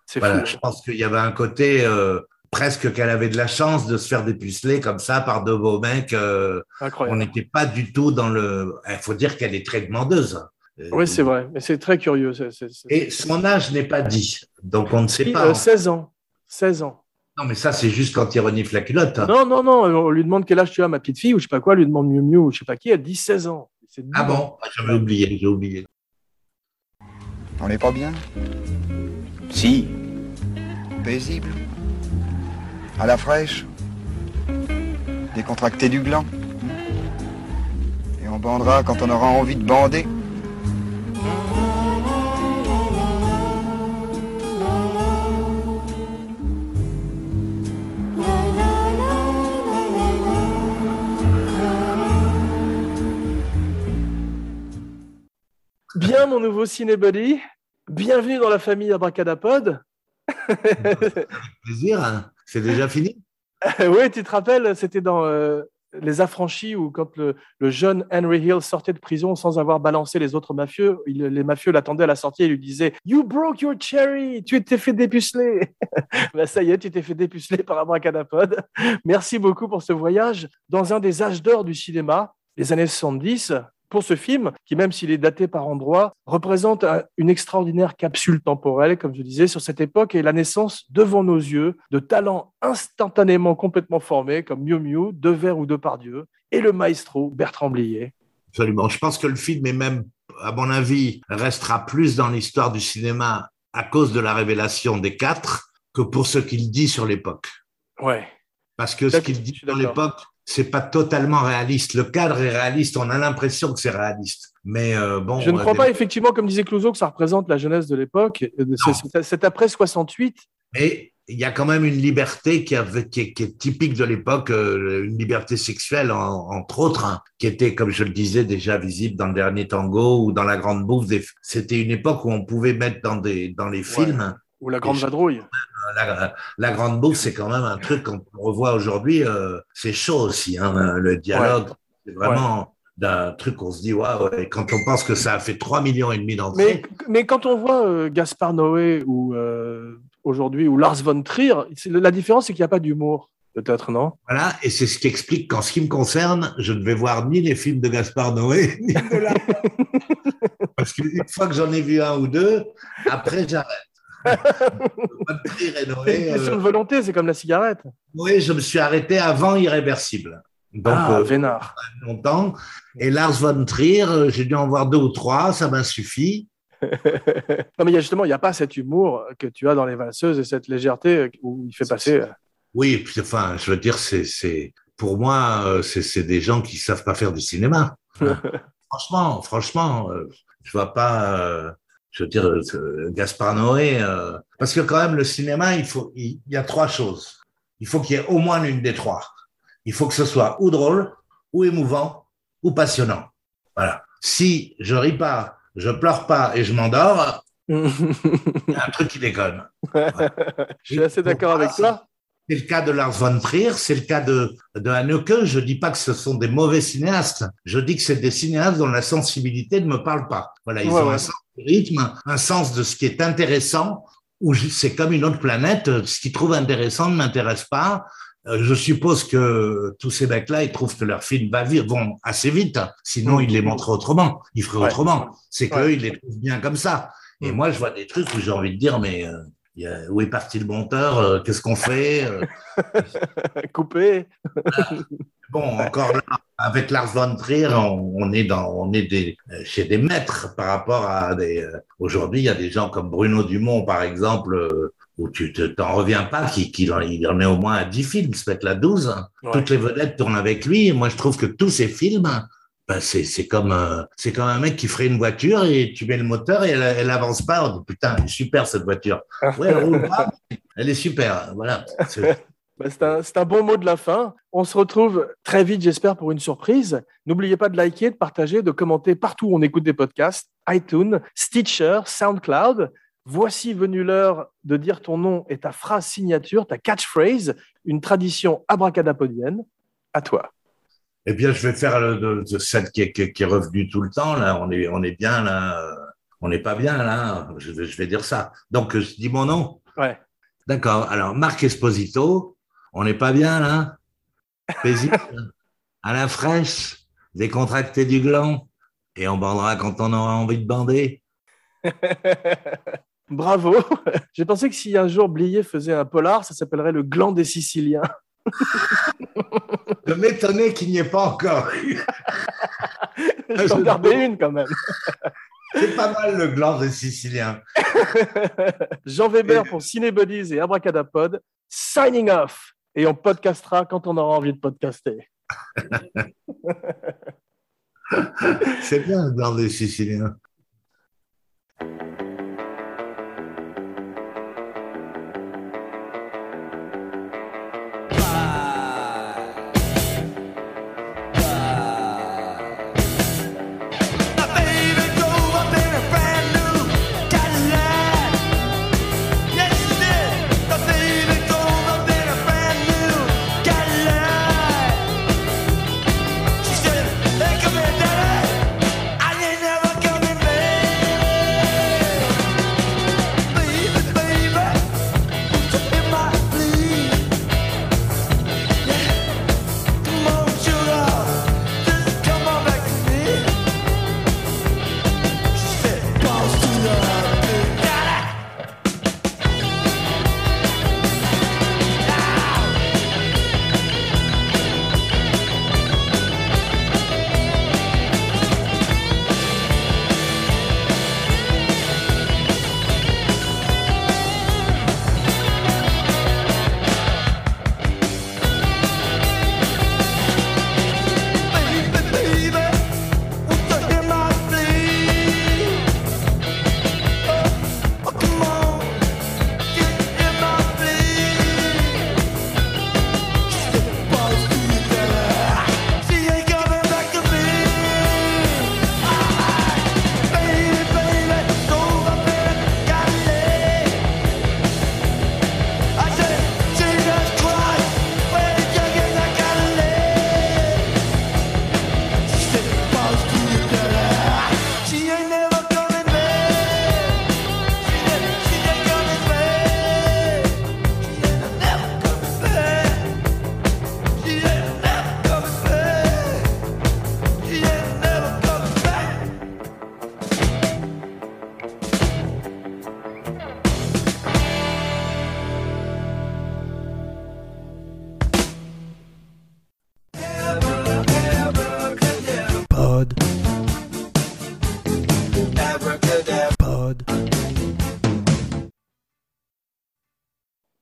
C'est Voilà, fou. je pense qu'il y avait un côté euh, presque qu'elle avait de la chance de se faire dépuceler comme ça par deux beaux mecs. euh, on n'était pas du tout dans le. Il faut dire qu'elle est très demandeuse. Euh, Oui, c'est vrai. Mais c'est très curieux. c'est- c'est- c'est- Et son âge n'est pas dit, donc on ne sait Oui, pas. euh, 16 ans. 16 ans. Non, mais ça, c'est juste quand il renifle la culotte. hein. Non, non, non. On lui demande quel âge tu as, ma petite fille, ou je sais pas quoi. On lui demande Miu Miu, ou je sais pas qui. Elle dit 16 ans. C'est Ah bon? J'avais oublié, j'ai oublié. On n'est pas bien? Si, Paisible À la fraîche Décontracté du gland Et on bandera quand on aura envie de bander Bien, mon nouveau cinébuddy. Bienvenue dans la famille Abracadapod. Plaisir, hein. c'est déjà fini? (laughs) Oui, tu te rappelles, c'était dans euh, Les Affranchis où quand le, jeune Henry Hill sortait de prison sans avoir balancé les autres mafieux, les mafieux l'attendaient à la sortie et lui disaient You broke your cherry, tu t'es fait dépuceler. (laughs) ben, ça y est, tu t'es fait dépuceler par Abracadapod. Merci beaucoup pour ce voyage dans un des âges d'or du cinéma, les années 70. Pour ce film, qui même s'il est daté par endroits, représente un- une extraordinaire capsule temporelle, comme je disais, sur cette époque et la naissance devant nos yeux de talents instantanément complètement formés comme Miu Miu, Devers ou Depardieu, et le maestro Bertrand Blier. Absolument. Je pense que le film est même, à mon avis, restera plus dans l'histoire du cinéma à cause de la révélation des quatre que pour ce qu'il dit sur l'époque. Ouais. Parce que ce qu'il dit sur l'époque, c'est pas totalement réaliste. Le cadre est réaliste, on a l'impression que c'est réaliste. Mais euh, bon. Je ne crois des- pas effectivement, comme disait Clouseau, que ça représente la jeunesse de l'époque. C'est- après 68. Mais il y a quand même une liberté qui, avait- qui est, qui est typique de l'époque, euh, une liberté sexuelle, en- entre autres, hein, qui était, comme je le disais, déjà visible dans le dernier tango ou dans la grande bouffe. des- C'était une époque où on pouvait mettre dans, des, dans les films. Ou la Grande Vadrouille. La, la grande bouffe, c'est quand même un truc qu'on revoit aujourd'hui. euh, c'est chaud aussi, hein, le dialogue. C'est vraiment d'un truc qu'on se dit, waouh, et quand on pense que ça a fait 3 millions et demi Mais, d'entrées. mais quand on voit euh, Gaspard Noé ou euh, aujourd'hui ou Lars von Trier, la différence c'est qu'il n'y a pas d'humour, peut-être, non? Voilà, et c'est ce qui explique qu'en ce qui me concerne, je ne vais voir ni les films de Gaspard Noé, (laughs) ni de la... (laughs) Parce qu'une fois que j'en ai vu un ou deux, après j'arrête. C'est une question de volonté, c'est comme la cigarette. Noé, je me suis arrêté avant Irréversible. Donc, ah, euh, vénard. longtemps. Et Lars von Trier, euh, j'ai dû en voir deux ou trois, ça m'a suffi. (laughs) non, mais justement, il n'y a pas cet humour que tu as dans les valseuses et cette légèreté euh, où il fait passer. Oui, enfin, je veux dire, c'est, pour moi, euh, c'est, des gens qui savent pas faire du cinéma. Hein. (laughs) franchement, franchement, je vois pas, je veux dire, euh, Gaspard Noé, euh, parce que quand même, le cinéma, il faut, il, il y a trois choses. Il faut qu'il y ait au moins l'une des trois. Il faut que ce soit ou drôle, ou émouvant, ou passionnant. Voilà. Si je ris pas, je pleure pas et je m'endors, (laughs) il y a un truc qui déconne. Je suis assez d'accord avec toi. C'est le cas de Lars von Trier, c'est le cas de, de Haneke. Je dis pas que ce sont des mauvais cinéastes. Je dis que c'est des cinéastes dont la sensibilité ne me parle pas. Voilà, ils Ouais, ont ouais. un sens du rythme, un sens de ce qui est intéressant, où c'est comme une autre planète. Ce qu'ils trouvent intéressant ne m'intéresse pas. Euh, Je suppose que tous ces mecs-là, ils trouvent que leurs films vont assez vite. Sinon, ils les montreraient autrement. Ils feraient Ouais. autrement. C'est qu'eux, ils les trouvent bien comme ça. Et Mm. moi, je vois des trucs où j'ai envie de dire, mais euh, il y a- où est parti le monteur Euh, Qu'est-ce qu'on fait Euh, (laughs) Coupé. Bon, encore là, avec Lars von Trier, on, on est dans, on est des, euh, chez des maîtres par rapport à des. euh, Aujourd'hui, il y a des gens comme Bruno Dumont, par exemple, où tu te- t'en reviens pas, qui, qui en- il en est au moins à 10 films, c'est peut-être la 12. Ouais. Toutes les vedettes tournent avec lui. Et moi, je trouve que tous ces films, ben, c'est c'est comme, euh, c'est comme un mec qui ferait une voiture et tu mets le moteur et elle, elle avance pas. On dit, putain, elle est super cette voiture. Ouais, elle roule pas. Elle est super. Voilà. (laughs) C'est- Bah, c'est un, c'est un bon mot de la fin. On se retrouve très vite, j'espère, pour une surprise. N'oubliez pas de liker, de partager, de commenter partout où on écoute des podcasts, iTunes, Stitcher, SoundCloud. Voici venue l'heure de dire ton nom et ta phrase signature, ta catchphrase, une tradition abracadapodienne. À toi. Eh bien, je vais faire le, de, de celle qui est, qui, revenue tout le temps. Là, on est, on est bien là. euh, On n'est pas bien là. Je vais, je vais dire ça. Donc, je dis mon nom. Ouais. D'accord. Alors, Marc Esposito, on n'est pas bien là. Paisible, à la fraîche, décontracté du gland, et on bandera quand on aura envie de bander. (laughs) Bravo. J'ai pensé que si un jour Blier faisait un polar, ça s'appellerait le gland des Siciliens. (laughs) Je m'étonnais qu'il n'y ait pas encore eu. (laughs) Je t'en gardais une quand même. (laughs) C'est pas mal le gland des Siciliens. Jean Weber pour Cinebodies et Abracadapod, signing off. Et on podcastera quand on aura envie de podcaster. C'est bien le gland des Siciliens.